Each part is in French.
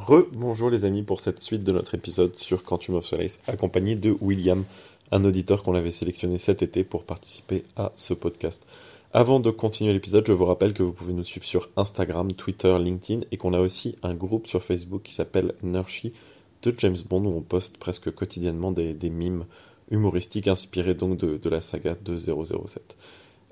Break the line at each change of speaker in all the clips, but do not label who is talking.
Re-bonjour les amis pour cette suite de notre épisode sur Quantum of Solace, accompagné de William, un auditeur qu'on avait sélectionné cet été pour participer à ce podcast. Avant de continuer l'épisode, je vous rappelle que vous pouvez nous suivre sur Instagram, Twitter, LinkedIn et qu'on a aussi un groupe sur Facebook qui s'appelle Nurshi de James Bond où on poste presque quotidiennement des, mimes humoristiques inspirés donc de, de la saga de 007.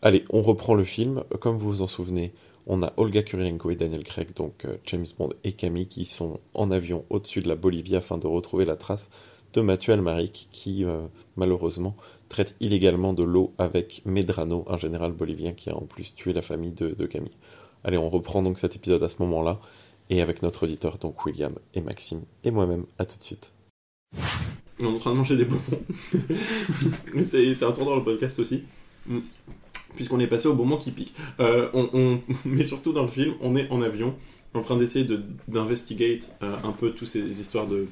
Allez, on reprend le film. Comme vous vous en souvenez, on a Olga Kurylenko et Daniel Craig, donc euh, James Bond et Camille, qui sont en avion au-dessus de la Bolivie afin de retrouver la trace de Mathieu Almaric, qui euh, malheureusement traite illégalement de l'eau avec Medrano, un général bolivien qui a en plus tué la famille de, Camille. Allez, on reprend donc cet épisode à ce moment-là, et avec notre auditeur, donc William et Maxime, et moi-même, à tout de suite.
On est en train de manger des bonbons. c'est un tour dans le podcast aussi. Puisqu'on est passé au moment qui pique. Euh, on, mais surtout dans le film, on est en avion, en train d'essayer d'investigate euh, un peu toutes ces histoires de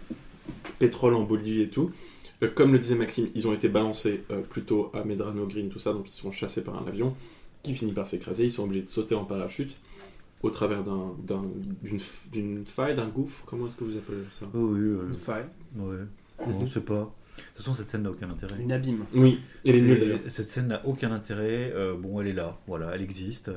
pétrole en Bolivie et tout. Euh, comme le disait Maxime, ils ont été balancés plutôt à Medrano Green, tout ça, donc ils sont chassés par un avion qui finit par s'écraser. Ils sont obligés de sauter en parachute au travers d'une faille, d'un gouffre. Comment est-ce que vous appelez ça?
Oui, une faille. Ouais. On ne sait pas. De toute façon, cette scène n'a aucun intérêt.
Une abîme.
Oui,
elle est nulle. Cette scène n'a aucun intérêt. Euh, bon, elle est là, voilà, elle existe.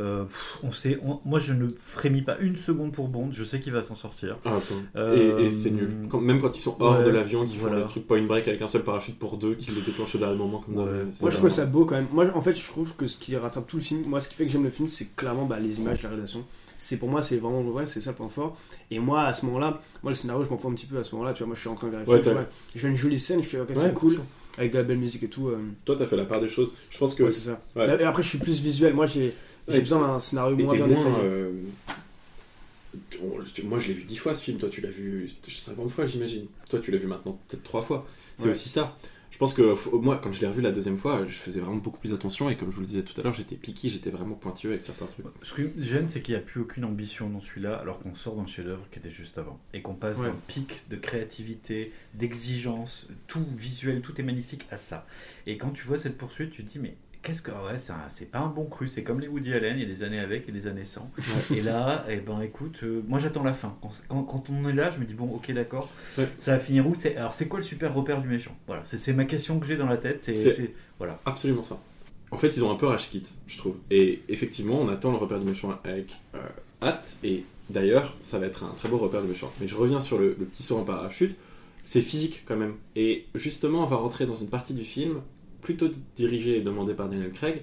Euh, on sait, moi, je ne frémis pas une seconde pour Bond. Je sais qu'il va s'en sortir.
Ah, euh, et, c'est nul. même quand ils sont hors de l'avion, qu'ils font le truc point break avec un seul parachute pour deux, qu'ils le déclenchent au dernier moment. Comme
moi, je trouve ça beau quand même. Moi, en fait, je trouve que ce qui rattrape tout le film, moi, ce qui fait que j'aime le film, c'est clairement bah, les images, la réalisation c'est pour moi c'est vraiment ouais, c'est ça le point fort. Et moi à ce moment là moi le scénario je m'en fous un petit peu à ce moment là tu vois. Moi je suis en train de vérifier je fais une jolie scène je fais ok c'est cool. avec de la belle musique et tout euh.
toi t'as fait la part des choses. Je pense que
c'est ça. et après je suis plus visuel. Moi j'ai besoin d'un scénario moins bien détaillé. euh,
moi je l'ai vu dix fois ce film. Toi tu l'as vu 50 fois j'imagine. Toi tu l'as vu maintenant peut-être trois fois. C'est aussi ça je pense que moi, quand je l'ai revu la deuxième fois, je faisais vraiment beaucoup plus attention et comme je vous le disais tout à l'heure, j'étais piqué, j'étais vraiment pointueux avec certains trucs.
Ce que gêne, c'est qu'il n'y a plus aucune ambition dans celui-là, alors qu'on sort d'un chef-d'œuvre qui était juste avant et qu'on passe d'un pic de créativité, d'exigence, tout visuel, tout est magnifique à ça. Et quand tu vois cette poursuite, tu te dis mais qu'est-ce que ouais c'est pas un bon cru c'est comme les Woody Allen il y a des années avec et des années sans. Et là eh ben écoute euh, moi j'attends la fin. Quand, quand, on est là je me dis bon ok d'accord ça va finir où? Alors c'est quoi le super repère du méchant? Voilà c'est ma question que j'ai dans la tête c'est voilà.
absolument ça. En fait ils ont un peu rage kit je trouve. Et effectivement on attend le repère du méchant avec euh, hâte. Et d'ailleurs ça va être un très beau repère du méchant. Mais je reviens sur le, le petit saut en parachute. C'est physique quand même. Et justement on va rentrer dans une partie du film plutôt dirigé et demandé par Daniel Craig,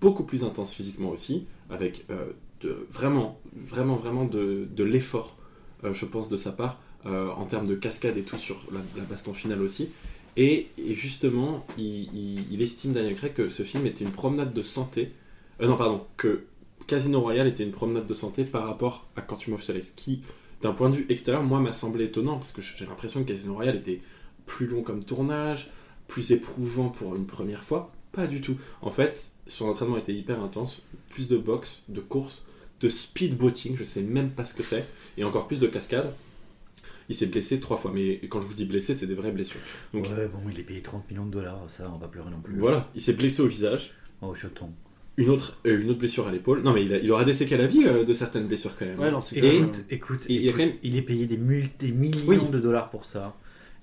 beaucoup plus intense physiquement aussi, avec euh, vraiment, vraiment, vraiment de, l'effort, euh, je pense, de sa part, euh, en termes de cascade et tout sur la, baston finale aussi. Et, justement, il, estime, Daniel Craig, que ce film était une promenade de santé. non, pardon, que Casino Royale était une promenade de santé par rapport à Quantum of Solace, qui, d'un point de vue extérieur, moi, m'a semblé étonnant, parce que j'ai l'impression que Casino Royale était plus long comme tournage, plus éprouvant pour une première fois Pas du tout. En fait, son entraînement était hyper intense, plus de boxe, de course, de speedboating, je sais même pas ce que c'est, et encore plus de cascade. Il s'est blessé trois fois, mais quand je vous dis blessé, c'est des vraies blessures.
Donc, ouais, bon, il est payé 30 millions de dollars, ça, on va pleurer non plus.
Voilà, il s'est blessé au visage.
Oh, jeton.
Une autre, euh, une autre blessure à l'épaule. Non, mais il, il aura des séquelles à la vie euh, de certaines blessures quand même.
Ouais, non, écoute, écoute, il, est payé des, des millions de dollars pour ça.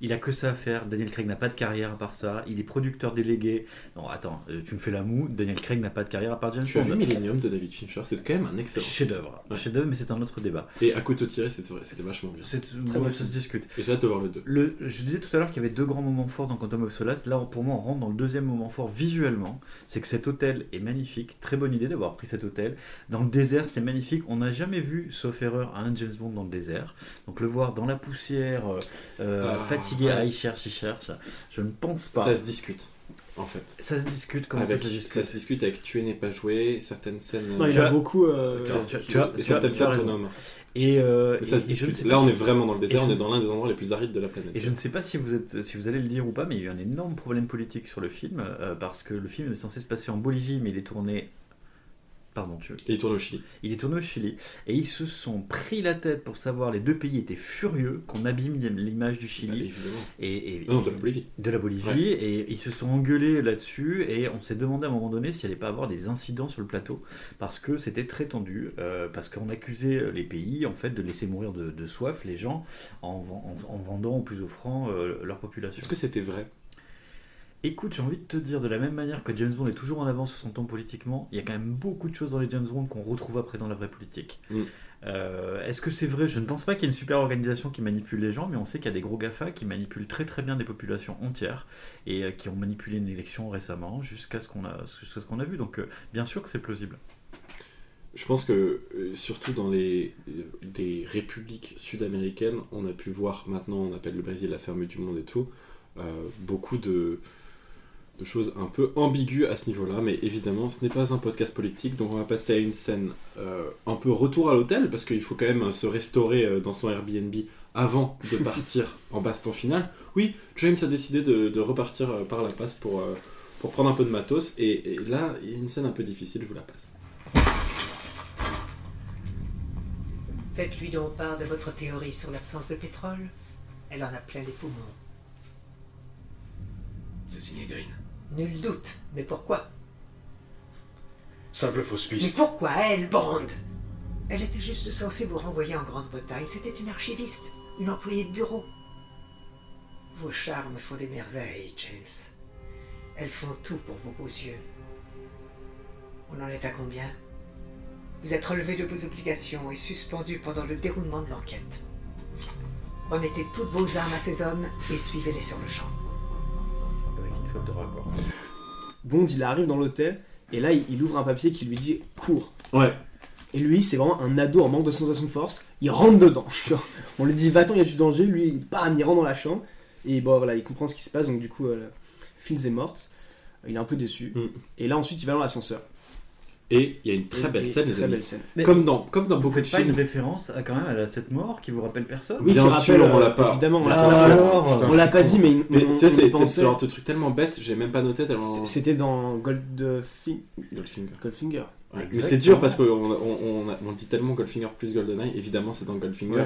Il a que ça à faire. Daniel Craig n'a pas de carrière à part ça. Il est producteur délégué. Non, attends, euh, tu me fais la moue. Daniel Craig n'a pas de carrière à part James
Tu as vu Millennium de David Fincher C'est quand même un excellent
chef-d'œuvre. Un chef-d'œuvre, mais c'est un autre débat.
Et à couteau tiré, c'était vachement bien.
C'est très ça se discute.
Et j'ai hâte de voir le 2.
Le, je disais tout à l'heure qu'il y avait deux grands moments forts dans Quantum of Solace. Là, pour moi, on rentre dans le deuxième moment fort visuellement. C'est que cet hôtel est magnifique. Très bonne idée d'avoir pris cet hôtel. Dans le désert, c'est magnifique. On n'a jamais vu, sauf erreur, un James Bond dans le désert. Donc le voir dans la poussière, euh, euh, ah, fatigué, à y chercher cherche. Je ne pense pas.
Ça se discute, en fait.
Ça se discute, comment ça se discute
Ça se discute avec Tuer n'est pas joué, certaines scènes.
Non, il y a beaucoup. Euh,
tu, as, certaines scènes autonomes. Et, euh, ça se discute. Là, on est vraiment dans le désert, on est dans l'un des endroits les plus arides de la planète.
Et je ne sais pas si vous, êtes, si vous allez le dire ou pas, mais il y a eu un énorme problème politique sur le film, euh, parce que le film est censé se passer en Bolivie, mais il est tourné Pardon, tu.
Et il tourne au Chili.
Il est tourné au Chili et ils se sont pris la tête pour savoir. Les deux pays étaient furieux qu'on abîme l'image du Chili
évidemment.
et, et-
Non, de la Bolivie.
de la Bolivie
Ouais.
et ils se sont engueulés là-dessus et on s'est demandé à un moment donné s'il allait pas avoir des incidents sur le plateau parce que c'était très tendu euh, parce qu'on accusait les pays en fait de laisser mourir de, de soif les gens en- en vendant au plus offrant euh, leur population.
Est-ce que c'était vrai?
Écoute, j'ai envie de te dire, de la même manière que James Bond est toujours en avance sur son temps politiquement, il y a quand même beaucoup de choses dans les James Bond qu'on retrouve après dans la vraie politique.
Mm.
Euh, Est-ce que c'est vrai? Je ne pense pas qu'il y ait une super organisation qui manipule les gens, mais on sait qu'il y a des gros GAFA qui manipulent très très bien des populations entières et euh, qui ont manipulé une élection récemment jusqu'à ce qu'on a, ce qu'on a vu. Donc, euh, bien sûr que c'est plausible.
Je pense que, surtout dans les des républiques sud-américaines, on a pu voir maintenant, on appelle le Brésil la ferme du monde et tout, euh, beaucoup de, de choses un peu ambiguës à ce niveau-là, mais évidemment, ce n'est pas un podcast politique, donc on va passer à une scène euh, un peu retour à l'hôtel, parce qu'il faut quand même se restaurer euh, dans son Airbnb avant de partir en baston final. Oui, James a décidé de, de repartir euh, par la passe pour, euh, pour prendre un peu de matos, et, et là, il y a une scène un peu difficile, je vous la passe.
Faites-lui donc part de votre théorie sur l'absence de pétrole. Elle en a plein les poumons.
C'est signé Green.
Nul doute. Mais pourquoi?
Simple fausse
Mais
piste.
pourquoi? Elle, Bond Elle était juste censée vous renvoyer en Grande-Bretagne. C'était une archiviste, une employée de bureau. Vos charmes font des merveilles, James. Elles font tout pour vos beaux yeux. On en est à combien? Vous êtes relevé de vos obligations et suspendu pendant le déroulement de l'enquête. Remettez toutes vos armes à ces hommes et suivez-les sur le champ.
Faute de raccord.
Bond, il arrive dans l'hôtel et là, il, il ouvre un papier qui lui dit cours.
Ouais,
Et lui, c'est vraiment un ado en manque de sensation de force. Il rentre dedans. On lui dit va-t'en, il y a du danger. Lui, bam, il rentre dans la chambre. Et bon, voilà, il comprend ce qui se passe. Donc, du coup, euh, Fields est morte. Il est un peu déçu.
Mm.
Et là, ensuite, il va dans l'ascenseur.
Et il y a une très belle scène, les
Très
amis.
belle scène.
Mais
Comme dans, comme dans beaucoup de
faites pas une
films.
référence à, quand même à cette mort qui vous rappelle personne
Oui,
Bien sûr,
rappelle,
on
euh,
l'a pas.
Évidemment, on l'a
Ah,
pas On l'a pas dit, mais,
Mais
on-
tu sais, c'est- c'est genre de truc tellement bête, j'ai même pas noté tellement.
C'était dans Goldfinger.
Goldfinger.
Goldfinger.
Ouais. Mais c'est dur parce qu'on on, on, on dit tellement Goldfinger plus GoldenEye, évidemment c'est dans Goldfinger.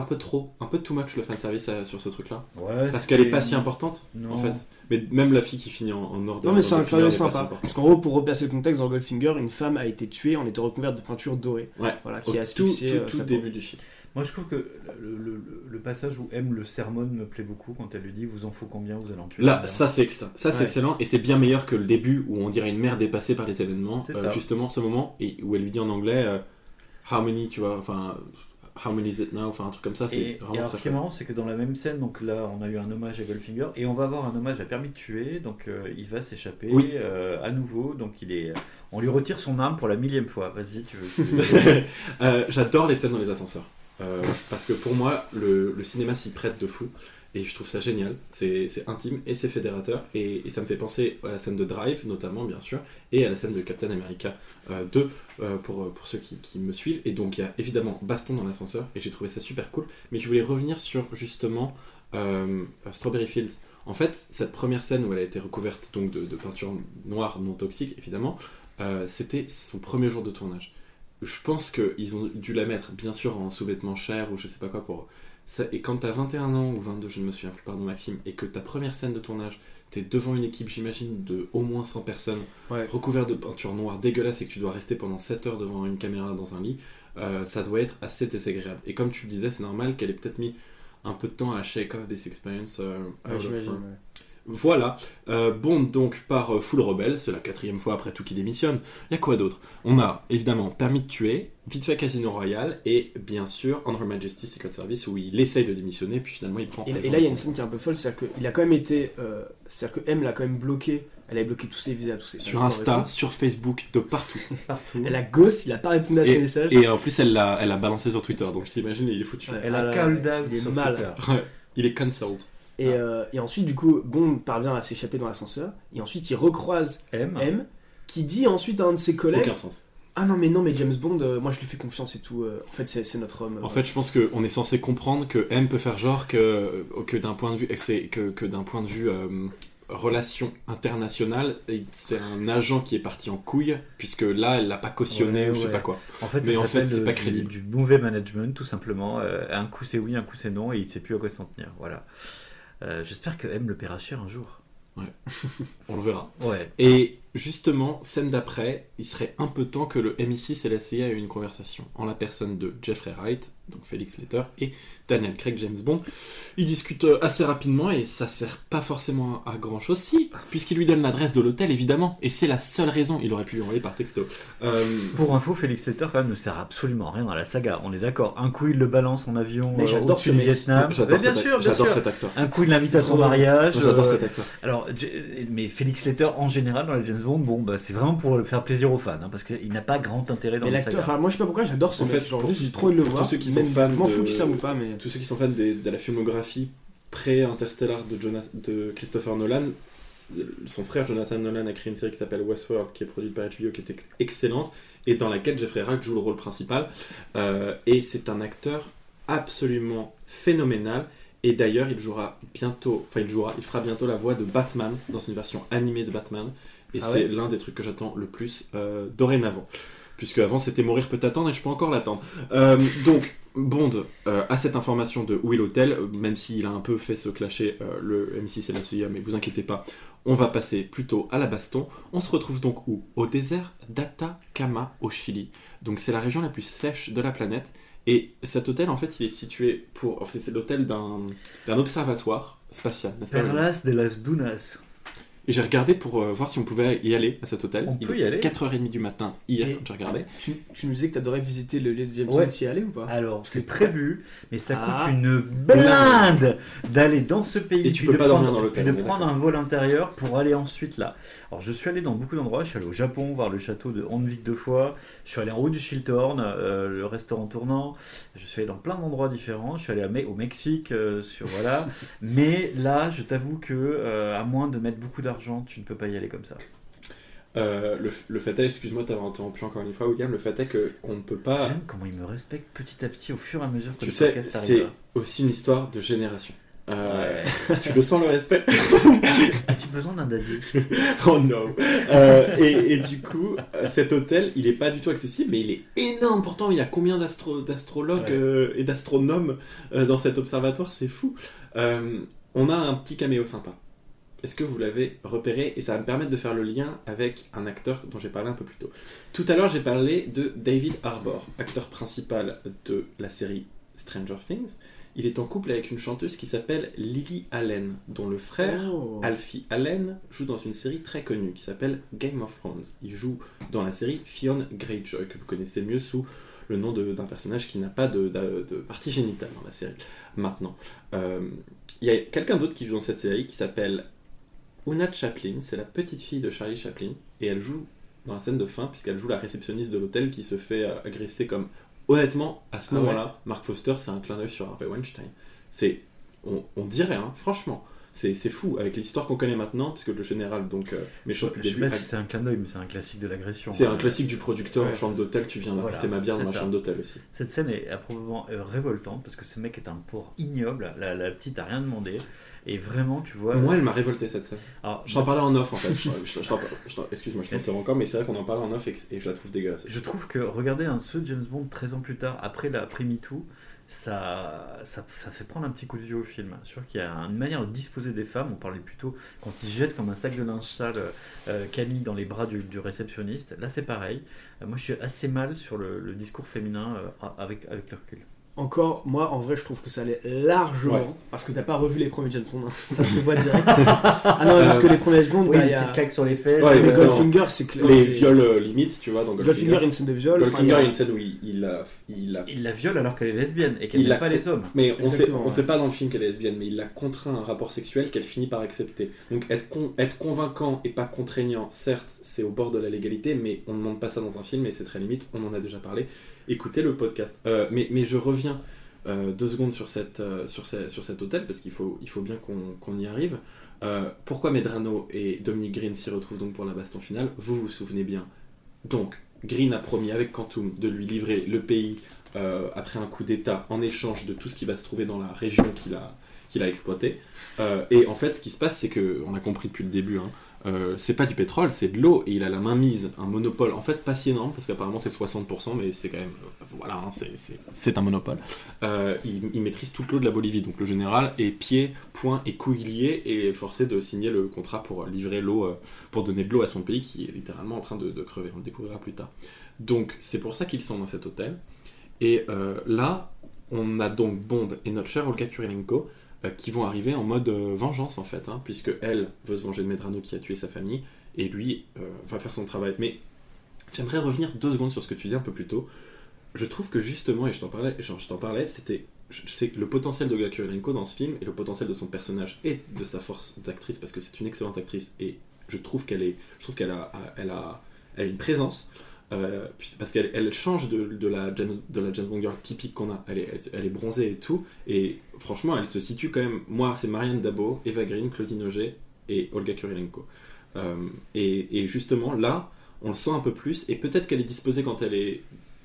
Un peu trop, un peu too much le fanservice euh, sur ce truc-là.
Ouais,
Parce qu'elle est pas si importante,
Non.
en fait. Mais même la fille qui finit en, en ordre.
Non, mais c'est un clin
si
sympa. Parce qu'en gros, pour replacer le contexte, dans Goldfinger, une femme a été tuée en étant recouverte de peinture dorée.
Ouais.
Voilà,
Au
qui a
tout,
asphyxié
tout,
euh,
tout
sa peau.
début du film.
Moi, je trouve que le, le- le- le passage où M le sermonne me plaît beaucoup quand elle lui dit Vous en faut combien Vous allez en tuer
Là, ça c'est extra. Ça c'est
Ouais.
excellent et c'est bien meilleur que le début où on dirait une mère dépassée par les événements.
C'est
Euh,
ça.
justement, ce moment et où elle lui dit en anglais euh, How many, tu vois, enfin, How many is it now Enfin, un truc comme ça, c'est
Et, et
vraiment
alors, ce qui est marrant, c'est que dans la même scène, donc là, on a eu un hommage à Goldfinger et on va avoir un hommage à Permis de tuer. Donc, euh, il va s'échapper
Oui.
euh, à nouveau. Donc, il est, on lui retire son arme pour la millième fois. Vas-y, tu veux. veux-
Euh, J'adore les scènes dans les ascenseurs. Euh, parce que pour moi, le, le cinéma s'y prête de fou. Et je trouve ça génial. C'est intime et c'est fédérateur. Et, ça me fait penser à la scène de Drive, notamment, bien sûr, et à la scène de Captain America euh, 2, euh, pour, ceux qui, qui me suivent. Et donc, il y a évidemment Baston dans l'ascenseur. Et j'ai trouvé ça super cool. Mais je voulais revenir sur, justement, euh, Strawberry Fields. En fait, cette première scène où elle a été recouverte donc, de, de peinture noire non toxique, évidemment, euh, c'était son premier jour de tournage je pense qu'ils ont dû la mettre, bien sûr, en sous-vêtements chers ou je sais pas quoi pour. Ça, et quand t'as 21 ans ou 22, je ne me souviens plus, pardon Maxime, et que ta première scène de tournage, t'es devant une équipe, j'imagine, de au moins 100 personnes,
Ouais.
recouvert de peinture noire dégueulasse et que tu dois rester pendant 7 heures devant une caméra dans un lit, euh, ça doit être assez désagréable. Et comme tu le disais, c'est normal qu'elle ait peut-être mis un peu de temps à shake off this experience. euh,
j'imagine. ouais.
Voilà, euh, Bond donc par euh, Full Rebelle, c'est la quatrième fois après tout qui démissionne. Il y a quoi d'autre? On a évidemment Permis de tuer, vite fait Casino Royale et bien sûr On Her Majesty Secret Service où il essaye de démissionner puis finalement il prend.
Et, là, il y a une scène qui est un peu folle, c'est-à-dire qu'il a quand même été. euh, c'est-à-dire que M l'a quand même bloqué. Elle avait bloqué tous ses visas, tous ses.
sur Insta, sur Facebook, de partout.
Partout.
Elle a gosse, il a pas répondu à ses
Et,
messages.
et en plus elle l'a elle a balancé sur Twitter donc je t'imagine il est foutu.
Ouais.
Elle a called
là,
out
il est
sur
mal.
Twitter.
Ouais, il est cancelled.
Et, euh, et ensuite, du coup, Bond parvient à s'échapper dans l'ascenseur. Et ensuite, il recroise
M.
M, qui dit ensuite à un de ses collègues
Aucun sens.
Ah non, mais non, mais James Bond, euh, moi je lui fais confiance et tout. euh, en fait, c'est notre homme.
En fait, je pense qu'on est censé comprendre que M peut faire genre que, que d'un point de vue, que, d'un point de vue euh, relations internationales, et c'est un agent qui est parti en couille, puisque là, elle l'a pas cautionné
Ouais,
ou je sais pas quoi.
En fait,
Mais en fait, c'est pas
du-
crédible.
Du, mauvais management, tout simplement. Euh, un coup c'est oui, un coup c'est non, et il sait plus à quoi s'en tenir. Voilà. Euh, J'espère que M le paiera cher un jour.
On le verra.
Ouais.
Et justement, scène d'après, il serait un peu temps que le MI6 et la CIA aient une conversation en la personne de Jeffrey Wright, donc Felix Leiter, et Daniel Craig James Bond. Ils discutent euh, assez rapidement et ça sert pas forcément à grand chose, si, puisqu'il lui donne l'adresse de l'hôtel évidemment, et c'est la seule raison. Il aurait pu lui envoyer par texto. Euh,
Pour info, Félix Leiter quand même ne sert absolument à rien dans la saga. On est d'accord. Un coup il le balance en avion
Mais
euh,
j'adore
au-dessus du. Vietnam.
j'adore
bien
cet,
sûr,
j'adore cet acteur.
Un coup il l'invite à son
trop-
mariage.
J'adore
euh,
cet acteur.
Alors, mais Félix Leiter en général dans les James Bond, bon, bah, c'est vraiment pour faire plaisir aux fans, hein, parce qu'il n'a pas grand intérêt dans
Mais
la saga.
enfin, moi je sais pas pourquoi, j'adore ce
En
mec.
fait,
genre,
pour-
juste, j'ai trop envie de le voir.
tous ceux qui sont fans
m'en fous qu'ils savent ou pas, mais.
Tous ceux qui sont fans des- de la filmographie pré-Interstellar de, de Christopher Nolan, son frère Jonathan Nolan a créé une série qui s'appelle Westworld, qui est produite par HBO, qui était excellente, et dans laquelle Jeffrey Wright joue le rôle principal. Euh, et c'est un acteur absolument phénoménal. Et d'ailleurs, il jouera bientôt, enfin, il jouera, il fera bientôt la voix de Batman dans une version animée de Batman. Et
Ah
c'est
ouais
l'un des trucs que j'attends le plus euh, dorénavant. Puisque avant c'était mourir peut attendre et je peux encore l'attendre. Euh, donc, Bond euh, a cette information de où est l'hôtel, même s'il a un peu fait se clasher euh, le M6 et la mais vous inquiétez pas, on va passer plutôt à la baston. On se retrouve donc où? Au désert d'Atacama, au Chili. Donc c'est la région la plus sèche de la planète. Et cet hôtel, en fait, il est situé pour. enfin, c'est l'hôtel d'un observatoire spatial, n'est-ce pas
Perlas de las Dunas.
Et j'ai regardé pour euh, voir si on pouvait y aller à cet hôtel.
On
il
peut y
était
aller.
4h30 du matin hier
Et-
quand j'ai regardé.
Tu, tu nous disais que t'adorais visiter le lieu de James
Ouais.
Bond, t'y aller ou pas?
Alors, c'est prévu, mais ça
Ah.
coûte une blinde d'aller dans ce pays
Et tu
puis
peux
de
pas
prendre,
dormir dans l'hôtel,
puis
on
de
est
prendre un vol intérieur pour aller ensuite là. Alors, je suis allé dans beaucoup d'endroits. Je suis allé au Japon voir le château de Hanvik deux fois. Je suis allé en haut du Schilthorn, euh, le restaurant tournant. Je suis allé dans plein d'endroits différents. Je suis allé à Me- au Mexique, euh, sur voilà. mais là, je t'avoue que euh, à moins de mettre beaucoup d'argent, tu ne peux pas y aller comme ça.
Euh, le, le fait est, excuse-moi t'avoir interrompu encore une fois, William, le fait est qu'on ne peut pas.
J'aime comment il me respecte petit à petit au fur et à mesure que
Tu
le
sais,
podcast
c'est
arrive.
aussi une histoire de génération. Euh, tu le sens le respect
As-tu besoin d'un daddy?
Oh no Euh, et, et du coup, cet hôtel, il est pas du tout accessible, mais il est énorme. Pourtant, il y a combien d'astro- d'astrologues
Ouais.
euh, et d'astronomes dans cet observatoire? C'est fou. On a un petit caméo sympa. Est-ce que vous l'avez repéré Et ça va me permettre de faire le lien avec un acteur dont j'ai parlé un peu plus tôt. Tout à l'heure, j'ai parlé de David Harbour, acteur principal de la série Stranger Things. Il est en couple avec une chanteuse qui s'appelle Lily Allen, dont le frère
Oh.
Alfie Allen joue dans une série très connue qui s'appelle Game of Thrones. Il joue dans la série Fionn Greyjoy, que vous connaissez mieux sous le nom d'un personnage qui n'a pas de, de- de partie génitale dans la série. Maintenant, euh, il y a quelqu'un d'autre qui joue dans cette série qui s'appelle Una Chaplin, c'est la petite fille de Charlie Chaplin, et elle joue dans la scène de fin, puisqu'elle joue la réceptionniste de l'hôtel qui se fait euh, agresser comme... Honnêtement, à ce
Ah ouais
moment-là, Mark Foster, c'est un clin d'œil sur Harvey Weinstein. C'est... On, on dirait, hein, franchement. C'est fou, avec l'histoire qu'on connaît maintenant, puisque le général, donc euh, méchant
Je
depuis
sais
le début,
pas si c'est un clin d'œil, mais c'est un classique de l'agression.
c'est
Euh,
un classique du producteur
Ouais.
en chambre d'hôtel, tu viens
Voilà,
ma bière dans
ça.
chambre d'hôtel aussi.
Cette scène est probablement révoltante parce que ce mec est un porc ignoble. La, la petite a rien demandé. Et vraiment, tu vois.
Moi, elle m'a révolté cette scène.
Alors,
Je t'en parlais en off en fait. Je- je- je je Excuse-moi, je t'interromps encore, mais c'est vrai qu'on en parlait en off et, que- et je la trouve dégueulasse.
Je trouve que regarder un ce James Bond 13 ans plus tard, après la après MeToo, ça, ça, fait prendre un petit coup de vieux au film. C'est sûr qu'il y a une manière de disposer des femmes. On parlait plutôt quand ils jettent comme un sac de linge sale euh, Camille dans les bras du, du réceptionniste. Là, c'est pareil. Euh, moi, je suis assez mal sur le, discours féminin euh, avec, avec le recul.
Encore, moi en vrai, je trouve que ça allait largement.
Ouais.
Parce que t'as pas revu les premiers James Bond, hein. ça se voit direct. ah non, parce que les premiers James Bond,
Oui,
bah, il y a.
petite claque sur les fesses.
Ouais,
les
mais
euh,
Goldfinger, c'est clair.
Les viols euh, limites, tu vois, dans
Goldfinger,
Goldfinger.
il y a une scène de viol. enfin,
Goldfinger,
a-
il y a une scène où il, il a, il a-
Il la viole alors qu'elle est lesbienne et qu'elle n'aime
l'a
pas les hommes.
Mais on sait, on sait pas dans le film qu'elle est lesbienne, mais il l'a contraint à un rapport sexuel qu'elle finit par accepter. Donc être, con- être convaincant et pas contraignant, certes, c'est au bord de la légalité, mais on ne demande pas ça dans un film et c'est très limite, on en a déjà parlé. Écoutez le podcast. Euh, mais, mais je reviens euh, deux secondes sur, cette, euh, sur, sur cet hôtel, parce qu'il faut, il faut bien qu'on y arrive. Pourquoi Medrano et Dominique Green s'y retrouvent donc pour la baston finale? Vous vous souvenez bien. Donc, Green a promis avec Quantum de lui livrer le pays après un coup d'État en échange de tout ce qui va se trouver dans la région qu'il a, qu'il a exploité. Euh, et en fait, ce qui se passe, c'est que, on a compris depuis le début, hein, euh, c'est pas du pétrole, c'est de l'eau, et il a la main mise, un monopole, en fait pas si énorme, parce qu'apparemment c'est 60%, mais c'est quand même, euh, voilà, hein, c'est- un monopole. Il, maîtrise toute l'eau de la Bolivie, donc le général est pied, poing et couille liés, et est forcé de signer le contrat pour livrer l'eau, pour donner de l'eau à son pays, qui est littéralement en train de, crever, on le découvrira plus tard. Donc c'est pour ça qu'ils sont dans cet hôtel, et là, on a donc Bond et notre cher Olga Kurylenko, euh, qui vont arriver en mode euh, vengeance en fait, hein, puisque elle veut se venger de Medrano qui a tué sa famille, et lui euh, va faire son travail. Mais j'aimerais revenir deux secondes sur ce que tu disais un peu plus tôt. Je trouve que justement, et je t'en parlais, je, t'en parlais, c'était le potentiel de Olga Kurylenko dans ce film et le potentiel de son personnage et de sa force d'actrice parce que c'est une excellente actrice et je trouve qu'elle est je trouve qu'elle a elle a elle a une présence euh, parce qu'elle elle change de, la James de Bond girl typique qu'on a. Elle est, bronzée et tout. Et franchement elle se situe quand même moi c'est Marianne Dabo Eva Green Claudine Auger et Olga Kurylenko Euh, et, justement là on le sent un peu plus. Et peut-être qu'elle est disposée quand elle est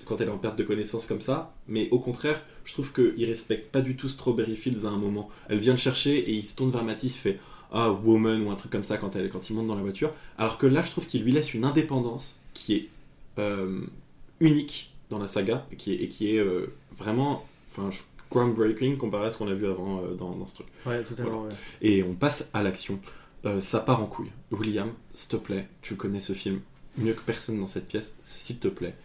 en perte de connaissance comme ça, mais au contraire, je trouve qu'il respecte pas du tout Strawberry Fields à un moment. Elle vient le chercher et il se tourne vers Matisse, fait Ah, woman ou un truc comme ça quand, elle, quand il monte dans la voiture. Alors que là, je trouve qu'il lui laisse une indépendance qui est unique dans la saga et qui est, et qui est euh, vraiment enfin, groundbreaking comparé à ce qu'on a vu avant euh, dans, dans ce truc.
Ouais, totalement. ouais.
Et on passe à l'action. Euh, ça part en couille. William, s'il te plaît, tu connais ce film mieux que personne dans cette pièce, s'il te plaît,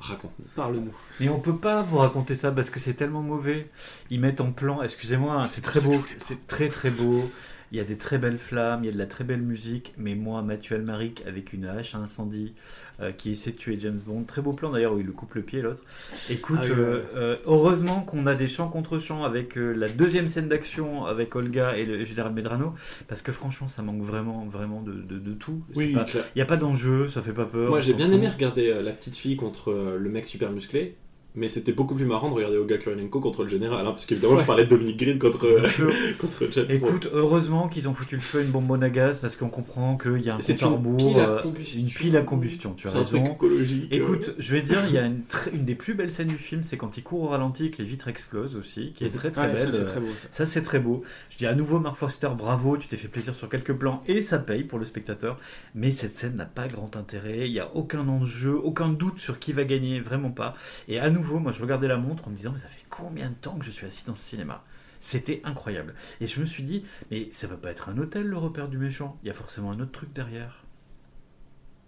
raconte-nous.
Parle-nous.
Mais on peut pas vous raconter ça parce que c'est tellement mauvais. Ils mettent en plan, excusez-moi, c'est très beau, c'est très très beau. Il y a des très belles flammes, il y a de la très belle musique, mais moi, Mathieu Almaric avec une hache à incendie euh, qui essaie de tuer James Bond, très beau plan d'ailleurs où il lui coupe le pied l'autre. Écoute,
Ah oui,
euh,
ouais.
euh, heureusement qu'on a des chants contre chants avec la deuxième scène d'action avec Olga et le général Medrano, parce que franchement, ça manque vraiment, vraiment de, de- de tout.
Clair.
Il n'y a pas d'enjeu, ça fait pas peur.
Moi j'ai bien aimé regarder la petite fille contre le mec super musclé, mais c'était beaucoup plus marrant de regarder Olga Kurylenko contre le général, hein, parce qu'évidemment je parlais de Dominic Green contre, contre James.
Écoute, heureusement qu'ils ont foutu le feu à une bonbonne à gaz parce qu'on comprend qu'il y a un compte à
une
rebours,
pile à
euh,
combustion.
une pile à combustion, tu as
c'est un truc
raison.
écologique. euh.
Écoute, je vais dire, il y a une, des plus belles scènes du film, c'est quand il court au ralenti et que les vitres explosent aussi, qui est très très
Ouais,
belle.
ça, c'est très beau ça.
Ça, c'est très beau. Je dis à nouveau, Mark Foster, bravo, tu t'es fait plaisir sur quelques plans et ça paye pour le spectateur. Mais cette scène n'a pas grand intérêt. Il n'y a aucun enjeu, aucun doute sur qui va gagner, vraiment pas. Et à nouveau, moi, je regardais la montre en me disant, mais ça fait combien de temps que je suis assis dans ce cinéma? C'était incroyable. Et je me suis dit, mais ça va pas être un hôtel le repère du méchant. Il y a forcément un autre truc derrière.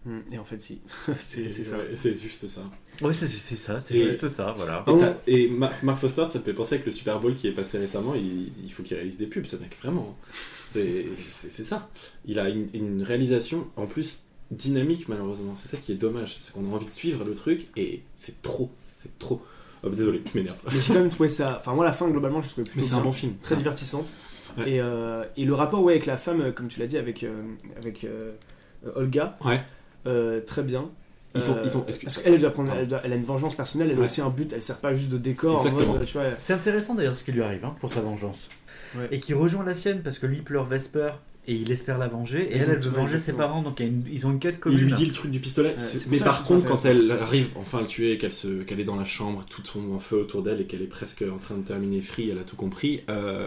Hmm, Et en fait, si. c'est ça.
C'est juste ça.
Oui, c'est ça, c'est juste ça, voilà.
Et, et Ma- Mark Foster, ça te fait penser avec le Super Bowl qui est passé récemment, il, il faut qu'il réalise des pubs, ce mec, vraiment. C'est c'est- c'est ça. Il a une, une réalisation, en plus, dynamique, malheureusement. C'est ça qui est dommage. C'est qu'on a envie de suivre le truc, et c'est trop. C'est trop. Oh, désolé, je m'énerve.
Mais j'ai quand même trouvé ça. Enfin, moi, la fin, globalement, je trouvais plutôt
Mais c'est un bon film.
très divertissante.
Ouais.
Et, euh, et le rapport ouais, avec la femme, euh, comme tu l'as dit, avec, euh, avec euh, Olga,
Ouais.
euh, très bien.
Ils sont- ils sont-
parce qu'elle elle doit prendre, elle, doit- elle a une vengeance personnelle, elle a aussi un but, elle sert pas juste de décor.
C'est intéressant d'ailleurs ce qui lui arrive hein, pour sa vengeance.
Ouais.
Et qui rejoint la sienne parce que lui pleure Vesper et il espère la venger. Et elle, elle veut venger ses parents donc il une- ils ont une quête
Il
commune.
lui dit le truc du pistolet. Mais
ça
par contre, quand elle arrive enfin à le tuer et qu'elle se- qu'elle est dans la chambre, tout son en feu autour d'elle et qu'elle est presque en train de terminer free, elle a tout compris, euh,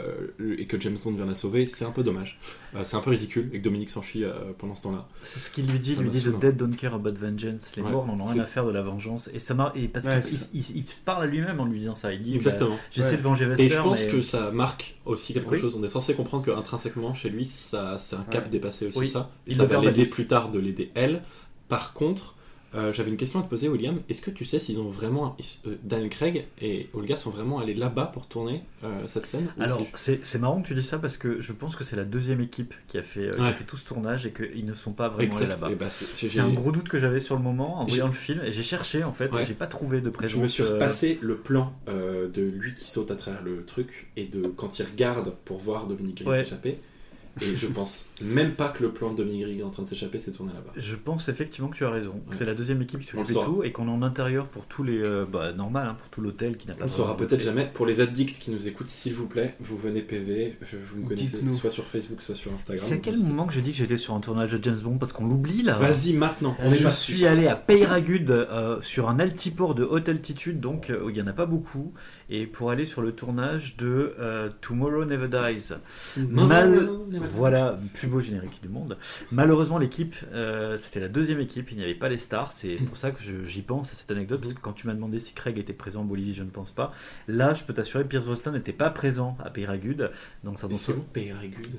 et que James Bond vient la sauver, c'est un peu dommage. Euh, c'est un peu ridicule et que Dominique s'enfuit euh, pendant ce temps-là.
C'est ce qu'il lui dit,
Ça
il lui dit The dead don't care about vengeance. Les
Ouais,
morts n'en ont rien à faire de la vengeance. Et ça m'a. Et parce
Ouais,
qu'il il, il- il parle à lui-même en lui disant ça. Il dit bah,
Exactement.
J'essaie
Ouais.
de venger Vesper.
Et je pense
mais-
que ça marque aussi quelque
Oui.
chose. On est censé comprendre qu'intrinsèquement, chez lui, ça, c'est un cap
Ouais.
dépassé aussi
Oui.
ça. Et
Il
ça va l'aider plus tard de l'aider elle. Par contre, euh, j'avais une question à te poser, William. Est-ce que tu sais s'ils ont vraiment. euh, Daniel Craig et Olga sont vraiment allés là-bas pour tourner euh, cette scène
Alors,
c'est-
marrant que tu dis ça parce que je pense que c'est la deuxième équipe qui a fait, euh, a fait tout ce tournage et qu'ils ne sont pas vraiment allés là-bas.
Ben, c'est-
un gros doute que j'avais sur le moment en voyant le film et j'ai cherché en fait,
Ouais.
j'ai pas trouvé de présence.
Je me suis repassé le plan de lui qui saute à travers le truc et de quand il regarde pour voir Dominique Green
Ouais.
Et je pense même pas que le plan de Dominique Green est en train de s'échapper, c'est de tourner là-bas.
Je pense effectivement que tu as raison.
Ouais.
C'est la deuxième équipe qui s'occupe de
saura.
tout et qu'on est en intérieur pour tous les. euh, bah, normal, hein, pour tout l'hôtel qui n'a pas
On ne saura peut-être jamais. Pour les addicts qui nous écoutent, s'il vous plaît, vous venez PV, je- vous me connaissez soit sur Facebook, soit sur Instagram.
C'est à quel moment que je dis que j'étais sur un tournage de James Bond Parce qu'on l'oublie là.
Vas-y maintenant. on est
Je suis allé à Peyragud euh, sur un altiport de haute altitude, donc euh, il n'y en a pas beaucoup, et pour aller sur le tournage de euh, Tomorrow Never Dies. Mal-. Voilà, plus beau générique du monde. Malheureusement, l'équipe, euh, c'était la deuxième équipe, il n'y avait pas les stars. C'est pour ça que j'y pense à cette anecdote, parce que quand tu m'as demandé si Craig était présent en Bolivie, je ne pense pas. Là, je peux t'assurer, Pierce Brosnan n'était pas présent à Peyragud. Donc ça dans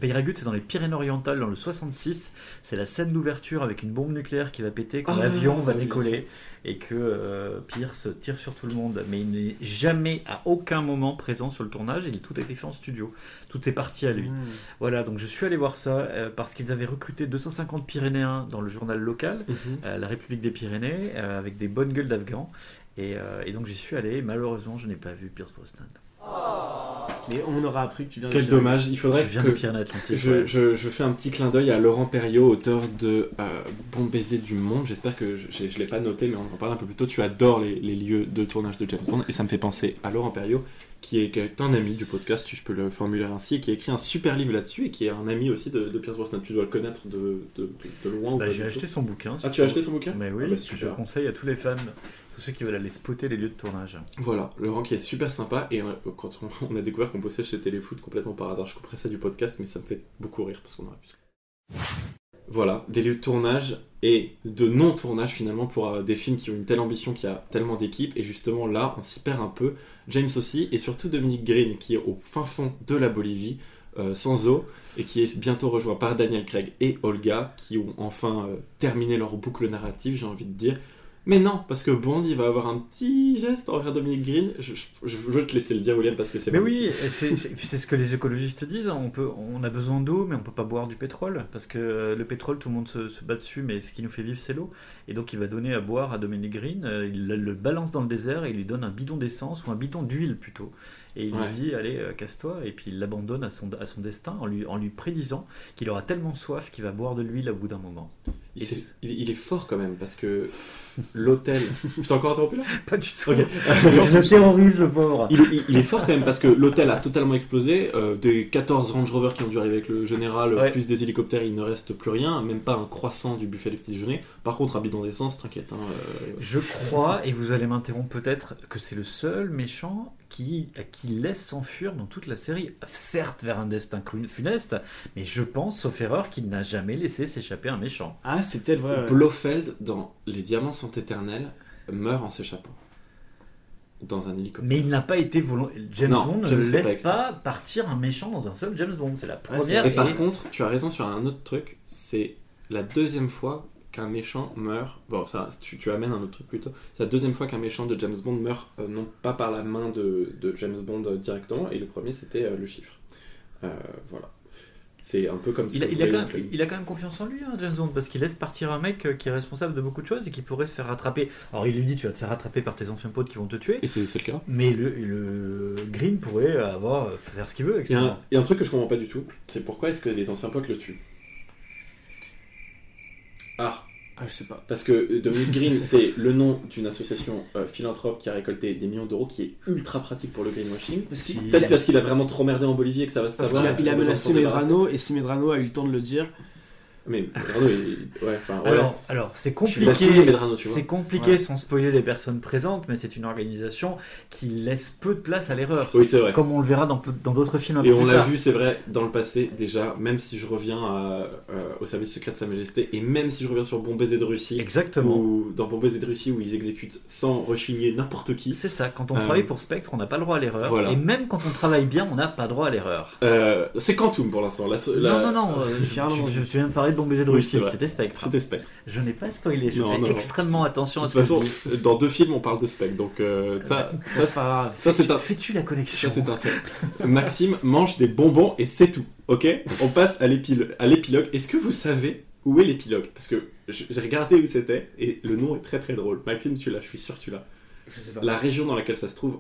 Peyragud,
c'est dans les Pyrénées-Orientales, dans le 66. C'est la scène d'ouverture avec une bombe nucléaire qui va péter quand
Ah,
l'avion va décoller et que euh, Pierce tire sur tout le monde. Mais il n'est jamais, à aucun moment, présent sur le tournage. Il tout a été fait en studio. Toutes ces parties à lui.
Mmh.
Voilà, donc je suis allé voir ça euh, parce qu'ils avaient recruté 250 Pyrénéens dans le journal local,
Mhm.
euh, la République des Pyrénées, euh, avec des bonnes gueules d'Afghans. Et, et donc j'y suis allé. et Malheureusement, je n'ai pas vu Pierce Brosnan.
Mais on aura appris que tu viens de
Quel dommage, il
Je
faudrait
viens
que je,
ouais.
je- je fais un petit clin d'œil à Laurent Perriot, auteur de euh, Bon baiser du monde. J'espère que je ne l'ai pas noté, mais on en parle un peu plus tôt. Tu adores les, les lieux de tournage de James Bond et ça me fait penser à Laurent Perriot, qui est, qui est un ami du podcast, si je peux le formuler ainsi, et qui a écrit un super livre là-dessus et qui est un ami aussi de, de Pierce Brosnan. Tu dois le connaître de, de, de- de loin
Bah, j'ai acheté son bouquin.
Ah, tu as acheté son bouquin
Mais oui,
Ah bah,
je conseille à tous les fans, tous ceux qui veulent aller spotter les lieux de tournage.
Voilà, Laurent qui est super sympa et euh, quand on, a découvert qu'on bossait chez Téléfoot complètement par hasard, je couperais ça du podcast mais ça me fait beaucoup rire parce qu'on aurait pu. Voilà, des lieux de tournage et de non-tournage finalement pour euh, des films qui ont une telle ambition, qui a tellement d'équipes et justement là on s'y perd un peu. James aussi et surtout Dominique Green qui est au fin fond de la Bolivie. euh, sans eau et qui est bientôt rejoint par Daniel Craig et Olga qui ont enfin terminé leur boucle narrative j'ai envie de dire mais non, parce que Bond, il va avoir un petit geste envers Dominique Green. Je, je- je veux te laisser le dire, William, parce que c'est
Mais oui, et c'est ce que les écologistes disent. hein. On, peut, on a besoin d'eau, mais on peut pas boire du pétrole. Parce que euh, le pétrole, tout le monde se, se bat dessus, mais ce qui nous fait vivre, c'est l'eau. Et donc, il va donner à boire à Dominique Green. euh, il le, balance dans le désert et il lui donne un bidon d'essence ou un bidon d'huile plutôt. Et il
Ouais.
lui dit Allez, euh, casse-toi. Et puis il l'abandonne à son, à son destin en lui, en lui prédisant qu'il aura tellement soif qu'il va boire de l'huile au bout d'un moment.
Il, s'est- il- il est fort quand même, parce que l'hôtel. Je t'ai encore interrompu là?
Pas du tout.
Ok.
Je le terrorise, le pauvre.
il, il- il est fort quand même parce que l'hôtel a totalement explosé. euh, des 14 Range Rover qui ont dû arriver avec le général,
Ouais.
plus des hélicoptères, il ne reste plus rien, même pas un croissant du buffet des petits déjeuners. Par contre, un bidon d'essence, t'inquiète. hein, euh,
Je crois, et vous allez m'interrompre peut-être, que c'est le seul méchant qui, qui laisse s'enfuir dans toute la série. Certes, vers un destin funeste, mais je pense, sauf erreur, qu'il n'a jamais laissé s'échapper un méchant.
Ah, c'est peut-être vrai. ouais.
Blofeld, dans Les Diamants sont éternels, meurt en s'échappant. Dans un hélicoptère.
Mais il n'a pas été volon... James
Non,
Bond ne
James fait pas
laisse pas partir un méchant dans un seul James Bond. C'est la
Ah,
première.
Et
vrai.
par
et-
contre, tu as raison sur un autre truc, c'est la deuxième fois qu'un méchant meurt. Bon, ça, tu, tu amènes un autre truc plutôt. C'est la deuxième fois qu'un méchant de James Bond meurt, euh, non pas par la main de, de James Bond euh, directement, et le premier c'était euh, le chiffre. Euh, voilà. C'est un peu comme si
Il il, a quand même, il a quand même confiance en lui, hein, James Bond, parce qu'il laisse partir un mec euh, qui est responsable de beaucoup de choses et qui pourrait se faire rattraper. Alors il lui dit tu vas te faire rattraper par tes anciens potes qui vont te tuer,
Et c'est le cas.
mais le, le Green pourrait avoir euh, faire ce qu'il veut avec
Il y, a
ça.
un, il y a un truc que je comprends pas du tout, c'est pourquoi est-ce que les anciens potes le tuent? Ah,
Ah, je sais pas.
Parce que euh, Dominique Green, c'est le nom d'une association euh, philanthrope qui a récolté des millions d'euros, qui est ultra pratique pour le greenwashing. Peut-être parce qu'il a vraiment trop merdé en Bolivie et que ça va se savoir.
a, il a
de
menacé. Medrano et si Medrano a eu le temps de le dire,
Mais Medrano, il- ouais, enfin, ouais.
Alors, alors c'est compliqué. C'est compliqué
Ouais.
sans spoiler les personnes présentes, mais c'est une organisation qui laisse peu de place à l'erreur.
Oui, c'est vrai.
Comme on le verra dans d'autres films un
Et
peu
on l'a vu, c'est vrai, dans le passé déjà, même si je reviens à, euh, au service secret de Sa Majesté, et même si je reviens sur Bon Baiser de Russie,
Exactement.
ou dans Bon Baiser de Russie où ils exécutent sans rechigner n'importe qui.
C'est ça, quand on
Euh,
travaille pour Spectre, on n'a pas le droit à l'erreur.
voilà.
Et même quand on travaille bien, on n'a pas droit à l'erreur.
Euh, c'est Quantum pour l'instant. La, la-
Non, non, non, euh, je viens de parler de Bon Baiser de
Oui,
Russie,
c'est vrai.
c'était Spectre.
C'était Spectre.
Je n'ai pas spoilé, je
Non,
fais
non, non.
extrêmement attention
De
à
toute
ce que
façon,
je dis.
dans deux films, on parle de Spectre, donc euh, ça, ça,
c'est pas grave.
ça c'est un,
Fais-tu la connexion
ça, c'est un fait. Maxime mange des bonbons et c'est tout, ok? On passe à l'épilogue. à l'épilogue. Est-ce que vous savez où est l'épilogue? Parce que j'ai regardé où c'était et le nom est très très drôle. Maxime, tu l'as, je suis sûr que tu l'as. La région dans laquelle ça se trouve,